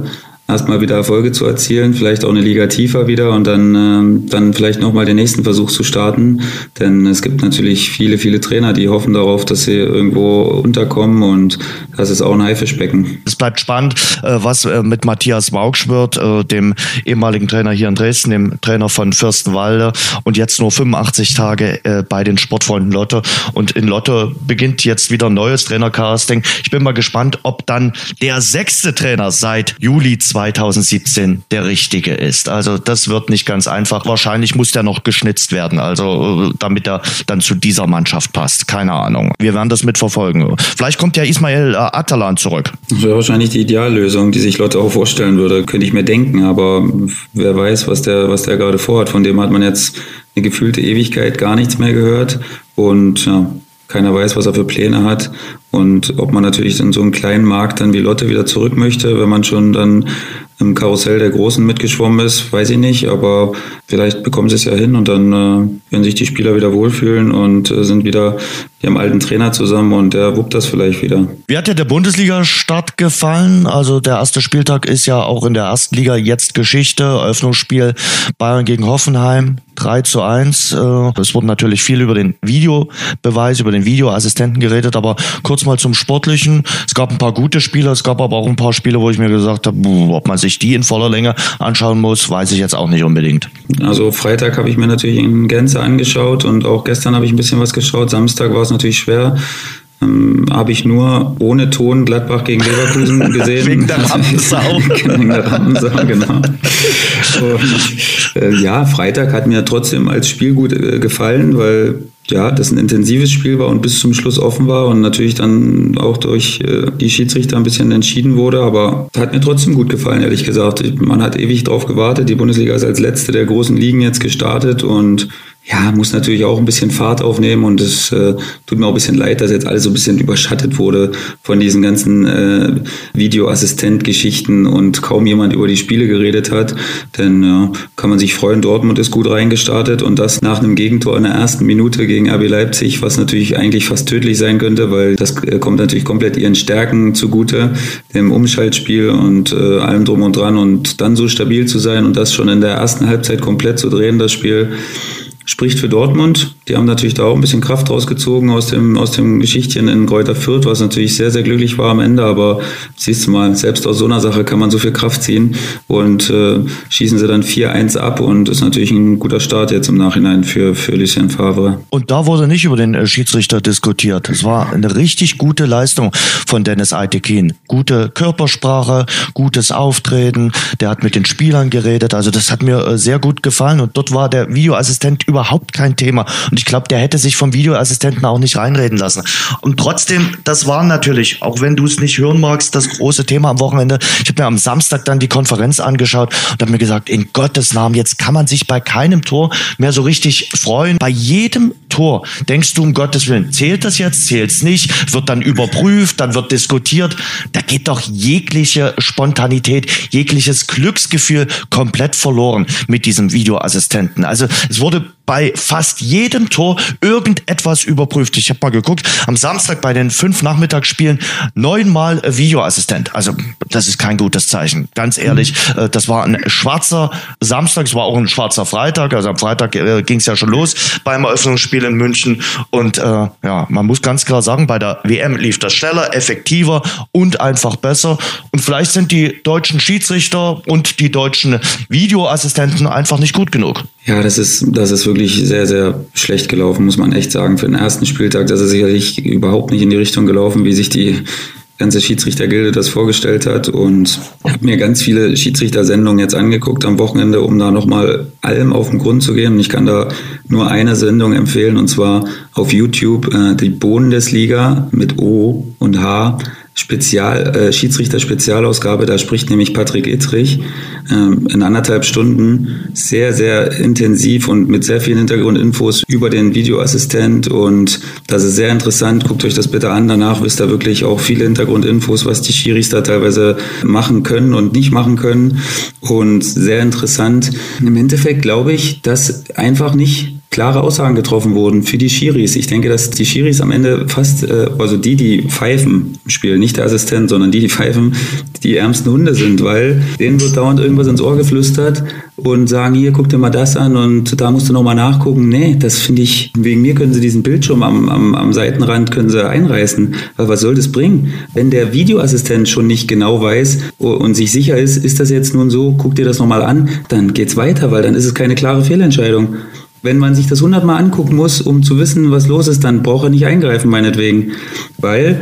erstmal wieder Erfolge zu erzielen, vielleicht auch eine Liga tiefer wieder und dann, ähm, dann vielleicht nochmal den nächsten Versuch zu starten. Denn es gibt natürlich viele, viele Trainer, die hoffen darauf, dass sie irgendwo unterkommen und das ist auch ein Haifischbecken. Es bleibt spannend, äh, was äh, mit Matthias Maugsch wird, äh, dem ehemaligen Trainer hier in Dresden, dem Trainer von Fürstenwalde und jetzt nur 85 Tage bei den Sportfreunden Lotte. Und in Lotte beginnt jetzt wieder ein neues Trainercasting. Ich bin mal gespannt, ob dann der sechste Trainer seit Juli 2017 der richtige ist. Also das wird nicht ganz einfach. Wahrscheinlich muss der noch geschnitzt werden, also damit er dann zu dieser Mannschaft passt. Keine Ahnung. Wir werden das mitverfolgen. Vielleicht kommt ja Ismail Atalan zurück. Das wäre wahrscheinlich die Ideallösung, die sich Lotte auch vorstellen würde. Könnte ich mir denken, aber wer weiß, was der, was der gerade vorhat. Von dem hat man jetzt eine gefühlte Ewigkeit gar nichts mehr gehört. Und ja, keiner weiß, was er für Pläne hat und ob man natürlich in so einem kleinen Markt dann wie Lotte wieder zurück möchte, wenn man schon dann im Karussell der Großen mitgeschwommen ist, weiß ich nicht, aber vielleicht bekommen sie es ja hin und dann äh, werden sich die Spieler wieder wohlfühlen und äh, sind wieder mit ihrem alten Trainer zusammen und der wuppt das vielleicht wieder. Wie hat dir der Bundesliga-Start gefallen? Also der erste Spieltag ist ja auch in der ersten Liga jetzt Geschichte. Eröffnungsspiel Bayern gegen Hoffenheim. 3 zu 1. Äh, es wurde natürlich viel über den Videobeweis, über den Videoassistenten geredet, aber kurz mal zum Sportlichen. Es gab ein paar gute Spieler, es gab aber auch ein paar Spiele, wo ich mir gesagt habe, ob man sich die in voller Länge anschauen muss, weiß ich jetzt auch nicht unbedingt. Also Freitag habe ich mir natürlich in Gänze angeschaut und auch gestern habe ich ein bisschen was geschaut. Samstag war es natürlich schwer. Ähm, habe ich nur ohne Ton Gladbach gegen Leverkusen (laughs) gesehen. Wegen der Rampensau. (laughs) Wegen der Rampensau, genau. Und, äh, ja, Freitag hat mir trotzdem als Spiel gut äh, gefallen, weil ja, das ein intensives Spiel war und bis zum Schluss offen war und natürlich dann auch durch äh, die Schiedsrichter ein bisschen entschieden wurde, aber hat mir trotzdem gut gefallen, ehrlich gesagt. Man hat ewig drauf gewartet. Die Bundesliga ist als letzte der großen Ligen jetzt gestartet und ja, muss natürlich auch ein bisschen Fahrt aufnehmen und es äh, tut mir auch ein bisschen leid, dass jetzt alles so ein bisschen überschattet wurde von diesen ganzen äh, Videoassistent-Geschichten und kaum jemand über die Spiele geredet hat. Denn ja, kann man sich freuen, Dortmund ist gut reingestartet und das nach einem Gegentor in der ersten Minute gegen RB Leipzig, was natürlich eigentlich fast tödlich sein könnte, weil das äh, kommt natürlich komplett ihren Stärken zugute, dem Umschaltspiel und äh, allem drum und dran und dann so stabil zu sein und das schon in der ersten Halbzeit komplett zu drehen, das Spiel spricht für Dortmund. Die haben natürlich da auch ein bisschen Kraft rausgezogen aus dem, aus dem Geschichtchen in Kräuter Fürth, was natürlich sehr, sehr glücklich war am Ende. Aber siehst du mal, selbst aus so einer Sache kann man so viel Kraft ziehen und äh, schießen sie dann 4-1 ab und ist natürlich ein guter Start jetzt im Nachhinein für, für Lucien Favre. Und da wurde nicht über den äh, Schiedsrichter diskutiert. Es war eine richtig gute Leistung von Dennis Aitekin. Gute Körpersprache, gutes Auftreten. Der hat mit den Spielern geredet. Also das hat mir äh, sehr gut gefallen. Und dort war der Videoassistent überhaupt kein Thema. Und ich glaube, der hätte sich vom Videoassistenten auch nicht reinreden lassen. Und trotzdem, das war natürlich, auch wenn du es nicht hören magst, das große Thema am Wochenende. Ich habe mir am Samstag dann die Konferenz angeschaut und habe mir gesagt, in Gottes Namen, jetzt kann man sich bei keinem Tor mehr so richtig freuen. Bei jedem Tor denkst du um Gottes Willen, zählt das jetzt, zählt es nicht, wird dann überprüft, dann wird diskutiert. Da geht doch jegliche Spontanität, jegliches Glücksgefühl komplett verloren mit diesem Videoassistenten. Also es wurde bei fast jedem Tor irgendetwas überprüft. Ich habe mal geguckt, am Samstag bei den fünf Nachmittagsspielen neunmal Videoassistent. Also das ist kein gutes Zeichen, ganz ehrlich. Mhm. Das war ein schwarzer Samstag, es war auch ein schwarzer Freitag. Also am Freitag äh, ging es ja schon los beim Eröffnungsspiel in München. Und äh, ja, man muss ganz klar sagen, bei der WM lief das schneller, effektiver und einfach besser. Und vielleicht sind die deutschen Schiedsrichter und die deutschen Videoassistenten einfach nicht gut genug. Ja, das ist, das ist wirklich sehr, sehr schlecht gelaufen, muss man echt sagen. Für den ersten Spieltag, das ist sicherlich überhaupt nicht in die Richtung gelaufen, wie sich die ganze Schiedsrichtergilde das vorgestellt hat. Und ich habe mir ganz viele Schiedsrichtersendungen jetzt angeguckt am Wochenende, um da nochmal allem auf den Grund zu gehen. Und ich kann da nur eine Sendung empfehlen, und zwar auf YouTube, äh, die Bundesliga mit O und H Spezial, äh, Schiedsrichter-Spezialausgabe, da spricht nämlich Patrick Ittrich ähm, in anderthalb Stunden sehr, sehr intensiv und mit sehr vielen Hintergrundinfos über den Videoassistent und das ist sehr interessant. Guckt euch das bitte an. Danach wisst ihr wirklich auch viele Hintergrundinfos, was die Schiris da teilweise machen können und nicht machen können und sehr interessant. Im Endeffekt glaube ich, dass einfach nicht klare Aussagen getroffen wurden für die Schiris. Ich denke, dass die Schiris am Ende fast, äh, also die, die pfeifen im Spiel, nicht der Assistent, sondern die, die pfeifen, die ärmsten Hunde sind, weil denen wird dauernd irgendwas ins Ohr geflüstert und sagen, hier, guck dir mal das an und da musst du nochmal nachgucken. Nee, das finde ich, wegen mir können sie diesen Bildschirm am, am, am Seitenrand können sie einreißen. Weil was soll das bringen? Wenn der Videoassistent schon nicht genau weiß und sich sicher ist, ist das jetzt nun so, guck dir das nochmal an, dann geht's weiter, weil dann ist es keine klare Fehlentscheidung. Wenn man sich das hundertmal angucken muss, um zu wissen, was los ist, dann braucht er nicht eingreifen, meinetwegen. Weil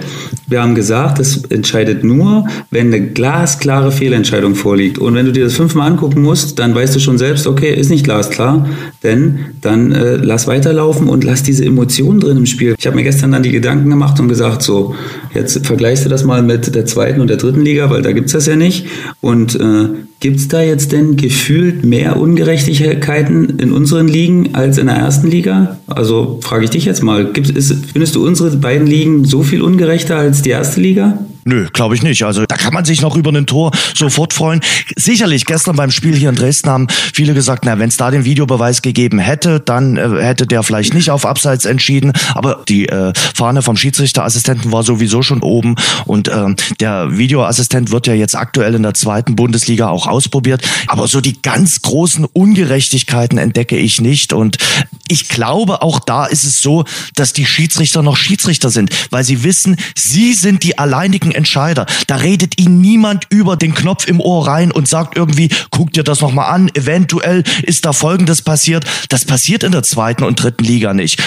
wir haben gesagt, das entscheidet nur, wenn eine glasklare Fehlentscheidung vorliegt. Und wenn du dir das fünfmal angucken musst, dann weißt du schon selbst, okay, ist nicht glasklar, denn dann äh, lass weiterlaufen und lass diese Emotionen drin im Spiel. Ich habe mir gestern dann die Gedanken gemacht und gesagt, so, jetzt vergleichst du das mal mit der zweiten und der dritten Liga, weil da gibt's das ja nicht. Und äh, gibt's da jetzt denn gefühlt mehr Ungerechtigkeiten in unseren Ligen als in der ersten Liga? Also frage ich dich jetzt mal, gibt, ist, findest du unsere beiden Ligen so viel ungerechter als die erste Liga? Nö, glaube ich nicht. Also da kann man sich noch über ein Tor sofort freuen. Sicherlich, gestern beim Spiel hier in Dresden haben viele gesagt, na, wenn es da den Videobeweis gegeben hätte, dann äh, hätte der vielleicht nicht auf Abseits entschieden. Aber die äh, Fahne vom Schiedsrichterassistenten war sowieso schon oben. Und äh, der Videoassistent wird ja jetzt aktuell in der zweiten Bundesliga auch ausprobiert. Aber so die ganz großen Ungerechtigkeiten entdecke ich nicht. Und ich glaube, auch da ist es so, dass die Schiedsrichter noch Schiedsrichter sind, weil sie wissen, sie sind die alleinigen Entscheider. Da redet ihnen niemand über den Knopf im Ohr rein und sagt irgendwie, guck dir das nochmal an, eventuell ist da Folgendes passiert. Das passiert in der zweiten und dritten Liga nicht.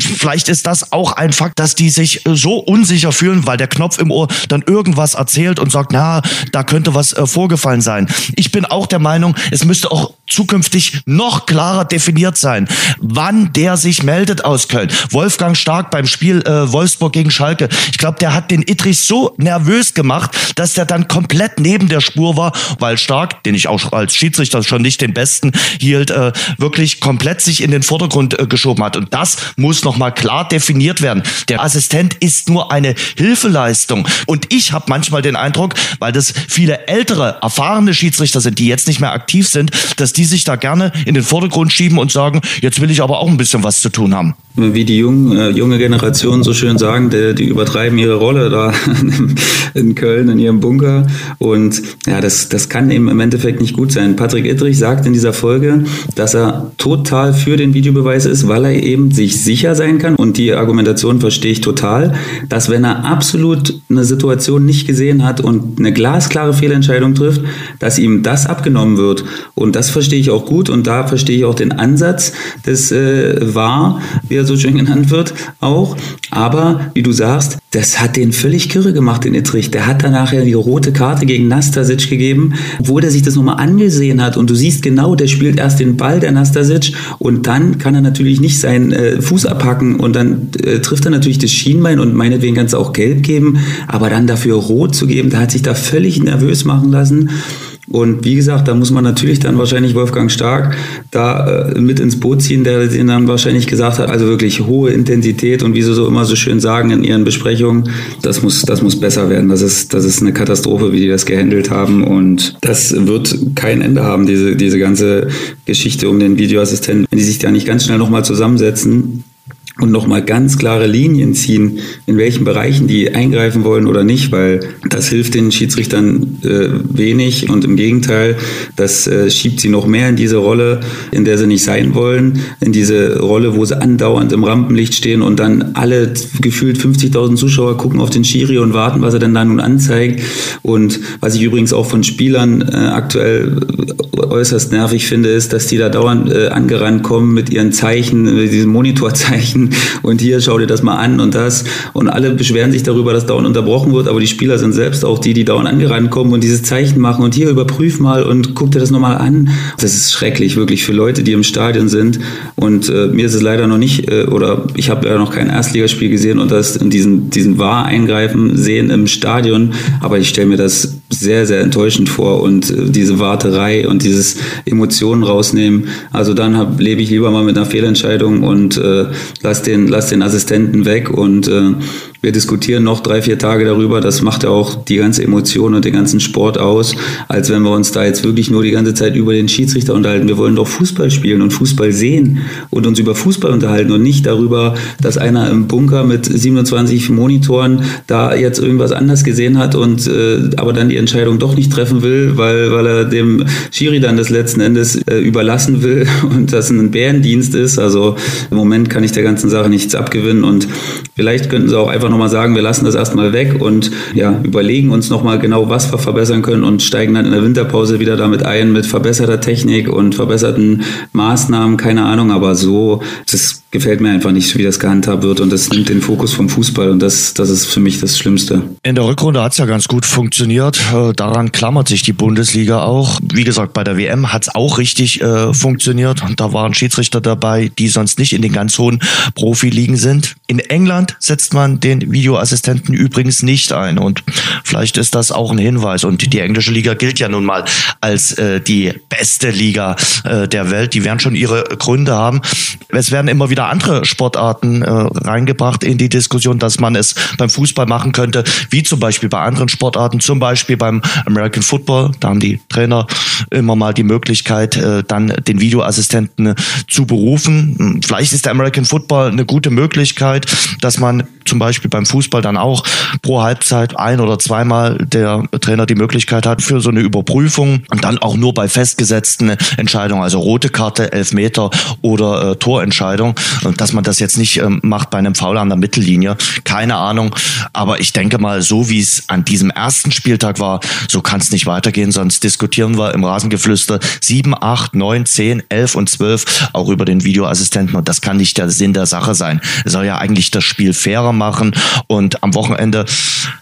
Vielleicht ist das auch ein Fakt, dass die sich so unsicher fühlen, weil der Knopf im Ohr dann irgendwas erzählt und sagt, na, da könnte was äh, vorgefallen sein. Ich bin auch der Meinung, es müsste auch zukünftig noch klarer definiert sein, wann der sich meldet aus Köln. Wolfgang Stark beim Spiel äh, Wolfsburg gegen Schalke. Ich glaube, der hat den Ittrich so nervös gemacht, dass der dann komplett neben der Spur war, weil Stark, den ich auch als Schiedsrichter schon nicht den besten hielt, äh, wirklich komplett sich in den Vordergrund äh, geschoben hat. Und das muss nochmal klar definiert werden. Der Assistent ist nur eine Hilfeleistung. Und ich habe manchmal den Eindruck, weil das viele ältere, erfahrene Schiedsrichter sind, die jetzt nicht mehr aktiv sind, dass die sich da gerne in den Vordergrund schieben und sagen, jetzt will ich aber auch ein bisschen was zu tun haben. Wie die jungen, äh, junge Generation so schön sagen, die, die übertreiben ihre Rolle da (laughs) in Köln in ihrem Bunker. Und ja, das, das kann eben im Endeffekt nicht gut sein. Patrick Ittrich sagt in dieser Folge, dass er total für den Videobeweis ist, weil er eben sich sicher sein kann. Und die Argumentation verstehe ich total, dass wenn er absolut eine Situation nicht gesehen hat und eine glasklare Fehlentscheidung trifft, dass ihm das abgenommen wird. Und das verstehe ich auch gut. Und da verstehe ich auch den Ansatz des äh, war, wie er so schön genannt wird, auch. Aber wie du sagst, das hat den völlig kirre gemacht, den Ittrich. Der hat danach ja die rote Karte gegen Nastasic gegeben, obwohl der sich das nochmal angesehen hat. Und du siehst genau, der spielt erst den Ball, der Nastasic, und dann kann er natürlich nicht seinen äh, Fuß abhacken und dann äh, trifft er natürlich das Schienbein und meinetwegen kannst du auch gelb geben, aber dann dafür rot zu geben, der hat sich da völlig nervös machen lassen. Und wie gesagt, da muss man natürlich dann wahrscheinlich Wolfgang Stark da äh, mit ins Boot ziehen, der den dann wahrscheinlich gesagt hat, also wirklich hohe Intensität und wie sie so immer so schön sagen in ihren Besprechungen, das muss, das muss besser werden. Das ist, das ist eine Katastrophe, wie die das gehandelt haben. Und das wird kein Ende haben, diese, diese ganze Geschichte um den Videoassistenten. Wenn die sich da nicht ganz schnell nochmal zusammensetzen, und nochmal ganz klare Linien ziehen, in welchen Bereichen die eingreifen wollen oder nicht, weil das hilft den Schiedsrichtern äh, wenig und im Gegenteil, das äh, schiebt sie noch mehr in diese Rolle, in der sie nicht sein wollen, in diese Rolle, wo sie andauernd im Rampenlicht stehen und dann alle gefühlt 50.000 Zuschauer gucken auf den Schiri und warten, was er denn da nun anzeigt. Und was ich übrigens auch von Spielern äh, aktuell äußerst nervig finde, ist, dass die da dauernd äh, angerannt kommen mit ihren Zeichen, mit diesen Monitorzeichen (laughs) und hier schau dir das mal an und das. Und alle beschweren sich darüber, dass dauernd unterbrochen wird, aber die Spieler sind selbst auch die, die dauernd angerannt kommen und dieses Zeichen machen und hier überprüf mal und guck dir das nochmal an. Das ist schrecklich, wirklich für Leute, die im Stadion sind. Und äh, mir ist es leider noch nicht, äh, oder ich habe leider noch kein Erstligaspiel gesehen und das in diesen, diesen Wahr-Eingreifen sehen im Stadion. Aber ich stelle mir das sehr, sehr enttäuschend vor und äh, diese Warterei und dieses Emotionen rausnehmen. Also dann hab, lebe ich lieber mal mit einer Fehlentscheidung und äh, lass den, lass den Assistenten weg und äh, wir diskutieren noch drei, vier Tage darüber. Das macht ja auch die ganze Emotion und den ganzen Sport aus, als wenn wir uns da jetzt wirklich nur die ganze Zeit über den Schiedsrichter unterhalten. Wir wollen doch Fußball spielen und Fußball sehen und uns über Fußball unterhalten und nicht darüber, dass einer im Bunker mit 27 Monitoren da jetzt irgendwas anders gesehen hat und äh, aber dann die Entscheidung doch nicht treffen will, weil, weil er dem Schiri dann das letzten Endes äh, überlassen will (laughs) und das ein Bärendienst ist. Also im Moment kann ich der ganzen Sache nichts abgewinnen und vielleicht könnten sie auch einfach nochmal sagen, wir lassen das erstmal weg und ja, überlegen uns nochmal genau, was wir verbessern können und steigen dann in der Winterpause wieder damit ein mit verbesserter Technik und verbesserten Maßnahmen, keine Ahnung, aber so, das gefällt mir einfach nicht, wie das gehandhabt wird und das nimmt den Fokus vom Fußball und das, das ist für mich das Schlimmste. In der Rückrunde hat es ja ganz gut funktioniert. Äh, daran klammert sich die Bundesliga auch. Wie gesagt, bei der WM hat es auch richtig äh, funktioniert. Da waren Schiedsrichter dabei, die sonst nicht in den ganz hohen Profiligen sind. In England setzt man den Videoassistenten übrigens nicht ein. Und vielleicht ist das auch ein Hinweis. Und die englische Liga gilt ja nun mal als äh, die beste Liga äh, der Welt. Die werden schon ihre Gründe haben. Es werden immer wieder andere Sportarten äh, reingebracht in die Diskussion, dass man es beim Fußball machen könnte, wie zum Beispiel bei anderen Sportarten, zum Beispiel beim American Football. Da haben die Trainer immer mal die Möglichkeit, äh, dann den Videoassistenten zu berufen. Vielleicht ist der American Football eine gute Möglichkeit, dass man zum Beispiel beim Fußball dann auch pro Halbzeit ein oder zweimal der Trainer die Möglichkeit hat für so eine Überprüfung und dann auch nur bei festgesetzten Entscheidungen, also rote Karte, Elfmeter oder äh, Torentscheidung, dass man das jetzt nicht ähm, macht bei einem Foul an der Mittellinie. Keine Ahnung, aber ich denke mal, so wie es an diesem ersten Spieltag war, so kann es nicht weitergehen, sonst diskutieren wir im Rasengeflüster 7, 8, 9, 10, 11 und 12 auch über den Videoassistenten und das kann nicht der Sinn der Sache sein. Es soll ja eigentlich das Spiel fairer machen und am Wochenende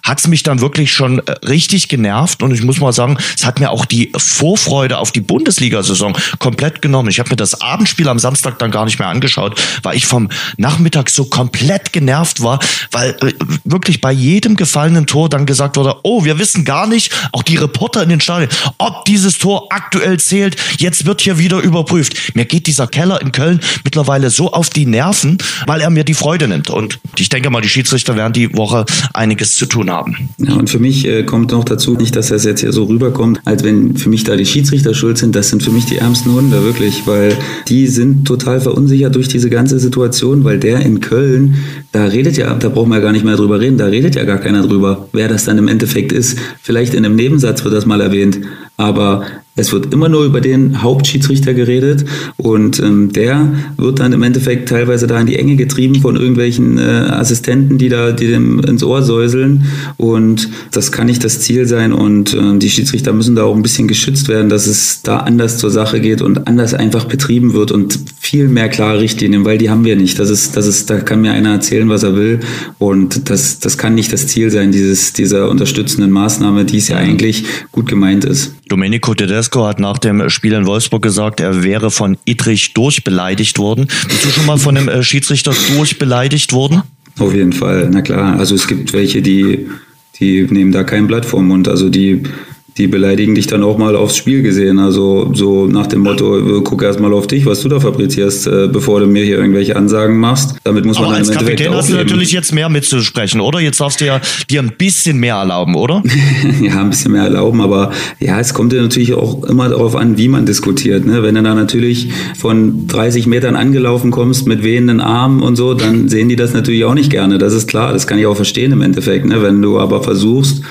hat es mich dann wirklich schon äh, richtig genervt und ich muss mal sagen, es hat mir auch die Vorfreude auf die Bundesliga-Saison komplett genommen. Ich habe mir das Abendspiel am Samstag dann gar nicht mehr angeschaut, weil ich vom Nachmittag so komplett genervt war, weil äh, wirklich bei jedem gefallenen Tor dann gesagt wurde, oh, wir wissen gar nicht, auch die Reporter in den Stadien, ob dieses Tor aktuell zählt. Jetzt wird hier wieder überprüft. Mir geht dieser Keller in Köln mittlerweile so auf die Nerven, weil er mir die Freude nimmt. Und ich denke mal, die Schiedsrichter werden die Woche einiges zu tun haben. Ja, und für mich äh, kommt noch dazu, nicht, dass das jetzt hier so rüberkommt, als wenn für mich da die Schiedsrichter schuld sind. Das sind für mich die ärmsten Hunde, wirklich, weil die sind total verunsichert durch diese ganze Situation, weil der in Köln, da redet ja, da brauchen wir gar nicht mehr drüber reden, da redet ja gar keiner drüber, wer das dann im Endeffekt ist. Vielleicht in einem Nebensatz wird das mal erwähnt, aber es wird immer nur über den Hauptschiedsrichter geredet und ähm, der wird dann im Endeffekt teilweise da in die Enge getrieben von irgendwelchen äh, Assistenten, die da die dem ins Ohr säuseln und das kann nicht das Ziel sein und äh, die Schiedsrichter müssen da auch ein bisschen geschützt werden, dass es da anders zur Sache geht und anders einfach betrieben wird und viel mehr klare Richtlinien, weil die haben wir nicht. Das ist, das ist, da kann mir einer erzählen, was er will und das, das kann nicht das Ziel sein, dieses, dieser unterstützenden Maßnahme, die es ja eigentlich gut gemeint ist. Domenico Tedesco hat nach dem Spiel in Wolfsburg gesagt, er wäre von Idrich durchbeleidigt worden. Bist du schon mal von einem äh, Schiedsrichter durchbeleidigt worden? Auf jeden Fall, na klar. Also es gibt welche, die, die nehmen da kein Blatt vor Mund. Also die die beleidigen dich dann auch mal aufs Spiel gesehen. Also so nach dem Motto, äh, guck erst mal auf dich, was du da fabrizierst, äh, bevor du mir hier irgendwelche Ansagen machst. Damit muss man Aber dann als Kapitän hast du natürlich jetzt mehr mitzusprechen, oder? Jetzt darfst du ja dir ein bisschen mehr erlauben, oder? (laughs) ja, ein bisschen mehr erlauben, aber ja, es kommt ja natürlich auch immer darauf an, wie man diskutiert. Ne? Wenn du da natürlich von 30 Metern angelaufen kommst mit wehenden Armen und so, dann sehen die das natürlich auch nicht gerne. Das ist klar, das kann ich auch verstehen im Endeffekt. Ne? Wenn du aber versuchst,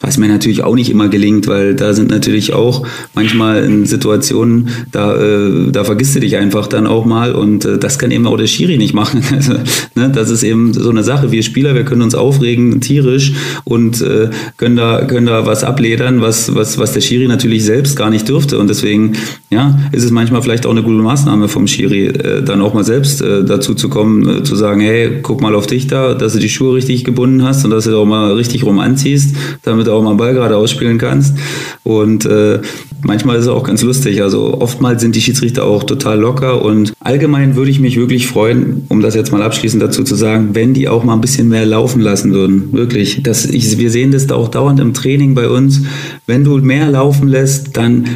was mir natürlich auch nicht immer gelingt, weil da sind natürlich auch manchmal in Situationen, da, äh, da vergisst du dich einfach dann auch mal und äh, das kann eben auch der Schiri nicht machen. (laughs) Also, ne, das ist eben so eine Sache. Wir Spieler, wir können uns aufregen tierisch und äh, können, da, können da was abledern, was, was, was der Schiri natürlich selbst gar nicht dürfte und deswegen ja, ist es manchmal vielleicht auch eine gute Maßnahme vom Schiri, äh, dann auch mal selbst äh, dazu zu kommen, äh, zu sagen, hey, guck mal auf dich da, dass du die Schuhe richtig gebunden hast und dass du auch mal richtig rum anziehst, damit du auch mal Ball gerade ausspielen kannst. Und äh, manchmal ist es auch ganz lustig. Also oftmals sind die Schiedsrichter auch total locker und allgemein würde ich mich wirklich freuen, um das jetzt mal abschließend dazu zu sagen, wenn die auch mal ein bisschen mehr laufen lassen würden. Wirklich. Das, ich, wir sehen das da auch dauernd im Training bei uns. Wenn du mehr laufen lässt, dann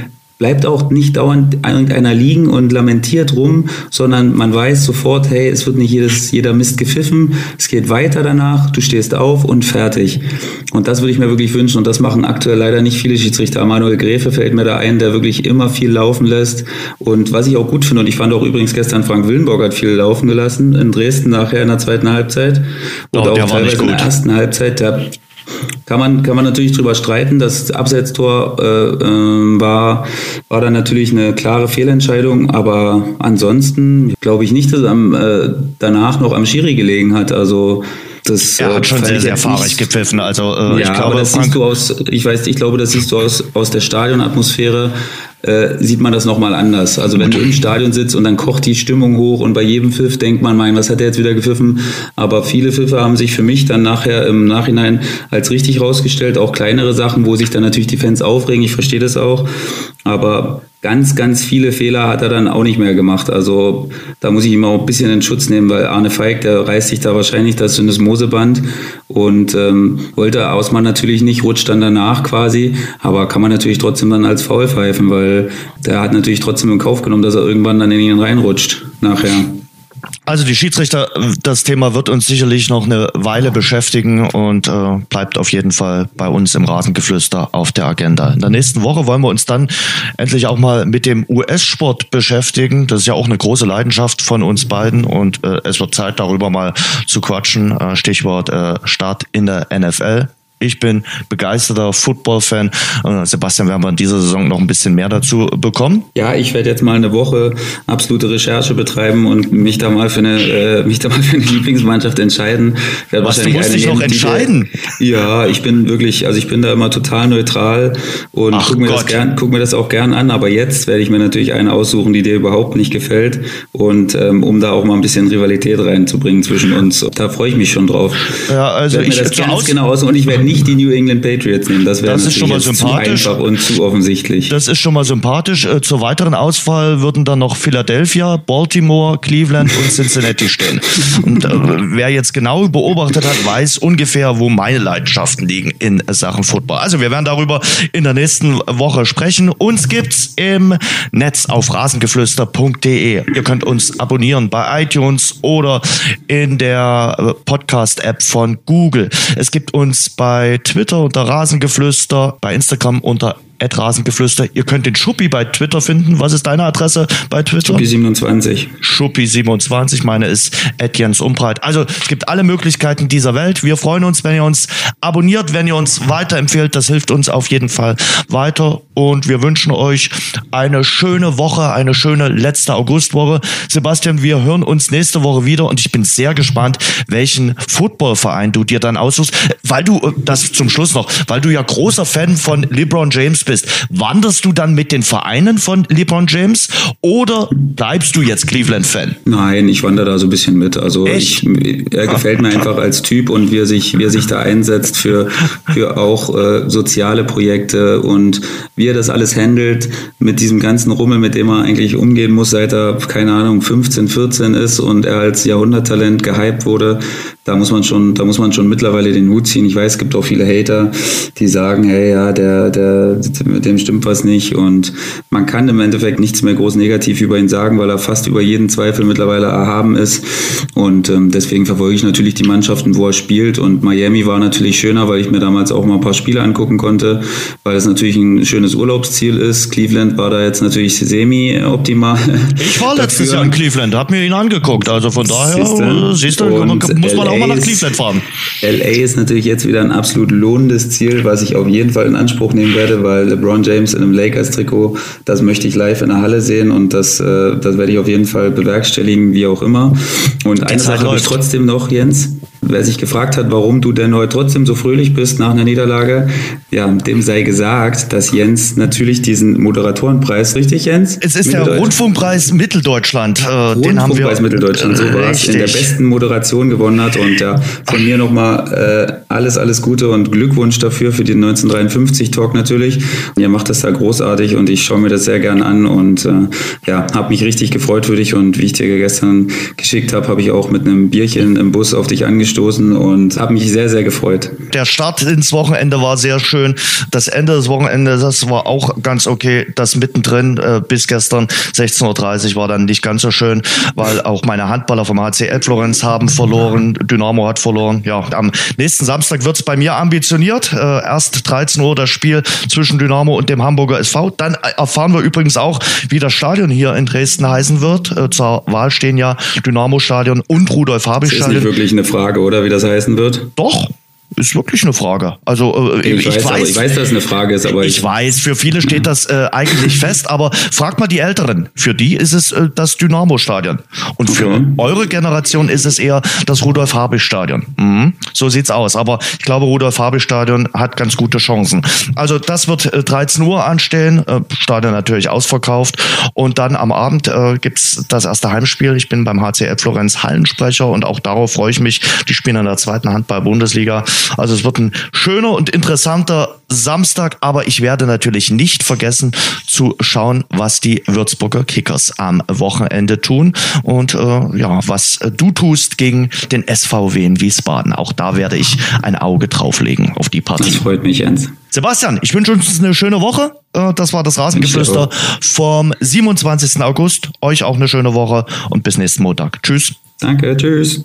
bleibt auch nicht dauernd irgendeiner liegen und lamentiert rum, sondern man weiß sofort, hey, es wird nicht jedes, jeder Mist gepfiffen, es geht weiter danach, du stehst auf und fertig. Und das würde ich mir wirklich wünschen. Und das machen aktuell leider nicht viele Schiedsrichter. Manuel Gräfe fällt mir da ein, der wirklich immer viel laufen lässt. Und was ich auch gut finde und ich fand auch übrigens gestern Frank Willenborg hat viel laufen gelassen in Dresden nachher in der zweiten Halbzeit. Und oh, auch teilweise in der ersten Halbzeit, der kann man, kann man natürlich drüber streiten. Das Absetztor äh, äh, war, war dann natürlich eine klare Fehlentscheidung, aber ansonsten glaube ich nicht, dass er am, äh, danach noch am Schiri gelegen hat. Also das, er hat schon sehr, sehr fahrig gepfiffen. Also äh, ja, ich glaube, aber das Frank siehst du aus, ich weiß, ich glaube, das siehst du aus, aus der Stadionatmosphäre äh, sieht man das nochmal anders. Also wenn du im Stadion sitzt und dann kocht die Stimmung hoch und bei jedem Pfiff denkt man, mein, was hat er jetzt wieder gepfiffen? Aber viele Pfiffe haben sich für mich dann nachher im Nachhinein als richtig rausgestellt, auch kleinere Sachen, wo sich dann natürlich die Fans aufregen, ich verstehe das auch. Aber ganz, ganz viele Fehler hat er dann auch nicht mehr gemacht. Also da muss ich ihm auch ein bisschen in Schutz nehmen, weil Arne Feig, der reißt sich da wahrscheinlich das Syndesmoseband und ähm, wollte Ausmann natürlich nicht, rutscht dann danach quasi, aber kann man natürlich trotzdem dann als Foul pfeifen, weil der hat natürlich trotzdem in Kauf genommen, dass er irgendwann dann in ihn reinrutscht nachher. Also die Schiedsrichter, das Thema wird uns sicherlich noch eine Weile beschäftigen und äh, bleibt auf jeden Fall bei uns im Rasengeflüster auf der Agenda. In der nächsten Woche wollen wir uns dann endlich auch mal mit dem US-Sport beschäftigen. Das ist ja auch eine große Leidenschaft von uns beiden und äh, es wird Zeit, darüber mal zu quatschen. Äh, Stichwort äh, Start in der NFL. Ich bin begeisterter Football-Fan. Äh, Sebastian, werden wir in dieser Saison noch ein bisschen mehr dazu bekommen? Ja, ich werde jetzt mal eine Woche absolute Recherche betreiben und mich da mal für eine, äh, mich da mal für eine (laughs) Lieblingsmannschaft entscheiden. Was, du musst dich noch entscheiden? Die, ja, ich bin wirklich, also ich bin da immer total neutral und guck mir, das gern, guck mir das auch gern an. Aber jetzt werde ich mir natürlich eine aussuchen, die dir überhaupt nicht gefällt. Und ähm, um da auch mal ein bisschen Rivalität reinzubringen zwischen uns. Da freue ich mich schon drauf. Ja, also ich, mir das ganz genau aus und ich werde nicht die New England Patriots nehmen. Das wäre schon mal sympathisch. zu einfach und zu offensichtlich. Das ist schon mal sympathisch. Äh, zur weiteren Auswahl würden dann noch Philadelphia, Baltimore, Cleveland und Cincinnati stehen. Und äh, wer jetzt genau beobachtet hat, weiß ungefähr, wo meine Leidenschaften liegen in Sachen Football. Also wir werden darüber in der nächsten Woche sprechen. Uns gibt's im Netz auf rasengeflüster.de. Ihr könnt uns abonnieren bei iTunes oder in der äh, Podcast-App von Google. Es gibt uns bei bei Twitter unter Rasengeflüster, bei Instagram unter Rasengeflüster. Ihr könnt den Schuppi bei Twitter finden. Was ist deine Adresse bei Twitter? Schuppi27. Schuppi27, meine ist Jens Umbreit. Also es gibt alle Möglichkeiten dieser Welt. Wir freuen uns, wenn ihr uns abonniert, wenn ihr uns weiterempfehlt. Das hilft uns auf jeden Fall weiter. Und wir wünschen euch eine schöne Woche, eine schöne letzte Augustwoche. Sebastian, wir hören uns nächste Woche wieder und ich bin sehr gespannt, welchen Footballverein du dir dann aussuchst. Weil du, äh, das zum Schluss noch, weil du ja großer Fan von LeBron James bist bist, wanderst du dann mit den Vereinen von LeBron James oder bleibst du jetzt Cleveland-Fan? Nein, ich wandere da so ein bisschen mit. Also ich, er gefällt mir einfach als Typ und wie er sich, wie er sich da einsetzt für, für auch äh, soziale Projekte und wie er das alles handelt mit diesem ganzen Rummel, mit dem er eigentlich umgehen muss, seit er, keine Ahnung, 15, 14 ist und er als Jahrhunderttalent gehypt wurde. Da muss man schon, da muss man schon mittlerweile den Hut ziehen. Ich weiß, es gibt auch viele Hater, die sagen, hey, ja, der, der, mit dem stimmt was nicht. Und man kann im Endeffekt nichts mehr groß negativ über ihn sagen, weil er fast über jeden Zweifel mittlerweile erhaben ist. Und ähm, deswegen verfolge ich natürlich die Mannschaften, wo er spielt. Und Miami war natürlich schöner, weil ich mir damals auch mal ein paar Spiele angucken konnte, weil es natürlich ein schönes Urlaubsziel ist. Cleveland war da jetzt natürlich semi-optimal. (laughs) Ich war letztes Jahr in Cleveland, habe mir ihn angeguckt. Also von daher, siehst du, muss man auch mal nach Cleveland fahren. LA ist natürlich jetzt wieder ein absolut lohnendes Ziel, was ich auf jeden Fall in Anspruch nehmen werde, weil LeBron James in einem Lakers-Trikot, das möchte ich live in der Halle sehen und das, äh, das werde ich auf jeden Fall bewerkstelligen, wie auch immer. Und eine Sache habe ich trotzdem noch, Jens. Wer sich gefragt hat, warum du denn heute trotzdem so fröhlich bist nach einer Niederlage, ja, dem sei gesagt, dass Jens natürlich diesen Moderatorenpreis, richtig Jens? Es ist der Rundfunkpreis Mitteldeutschland. Äh, Rundfunkpreis den haben wir Mitteldeutschland, so war es, in der besten Moderation gewonnen hat und ja, von mir nochmal äh, alles, alles Gute und Glückwunsch dafür, für den 1953-Talk natürlich. Ihr macht das da großartig und ich schaue mir das sehr gern an und äh, ja, habe mich richtig gefreut für dich und wie ich dir gestern geschickt habe, habe ich auch mit einem Bierchen im Bus auf dich angestoßen und habe mich sehr, sehr gefreut. Der Start ins Wochenende war sehr schön. Das Ende des Wochenendes, das war auch ganz okay. Das mittendrin äh, bis gestern 16.30 Uhr war dann nicht ganz so schön, weil auch meine Handballer vom HCL Florenz haben verloren. Dynamo hat verloren. Ja, am nächsten Samstag wird's bei mir ambitioniert. Äh, erst 13 Uhr das Spiel zwischen Dynamo und dem Hamburger SV. Dann erfahren wir übrigens auch, wie das Stadion hier in Dresden heißen wird. Äh, zur Wahl stehen ja Dynamo-Stadion und Rudolf-Habich-Stadion. Das ist nicht wirklich eine Frage, oder wie das heißen wird? Doch, ist wirklich eine Frage. Also äh, ich, ich, weiß, weiß, ich weiß, dass es eine Frage ist, aber ich, ich weiß, für viele steht das äh, eigentlich (laughs) fest. Aber frag mal die Älteren. Für die ist es äh, das Dynamo-Stadion und für okay. eure Generation ist es eher das Rudolf-Habich-Stadion. Mhm. So sieht's aus. Aber ich glaube, Rudolf-Habich-Stadion hat ganz gute Chancen. Also das wird äh, 13 Uhr anstehen. Äh, Stadion natürlich ausverkauft und dann am Abend äh, gibt's das erste Heimspiel. Ich bin beim HCL Florenz Hallensprecher und auch darauf freue ich mich. Die spielen in der zweiten Handball-Bundesliga. Also es wird ein schöner und interessanter Samstag, aber ich werde natürlich nicht vergessen zu schauen, was die Würzburger Kickers am Wochenende tun und äh, ja, was du tust gegen den SVW in Wiesbaden. Auch da werde ich ein Auge drauflegen auf die Partie. Das freut mich, Jens. Sebastian, ich wünsche uns eine schöne Woche. Äh, das war das Rasengeflüster vom 27. August. Euch auch eine schöne Woche und bis nächsten Montag. Tschüss. Danke, tschüss.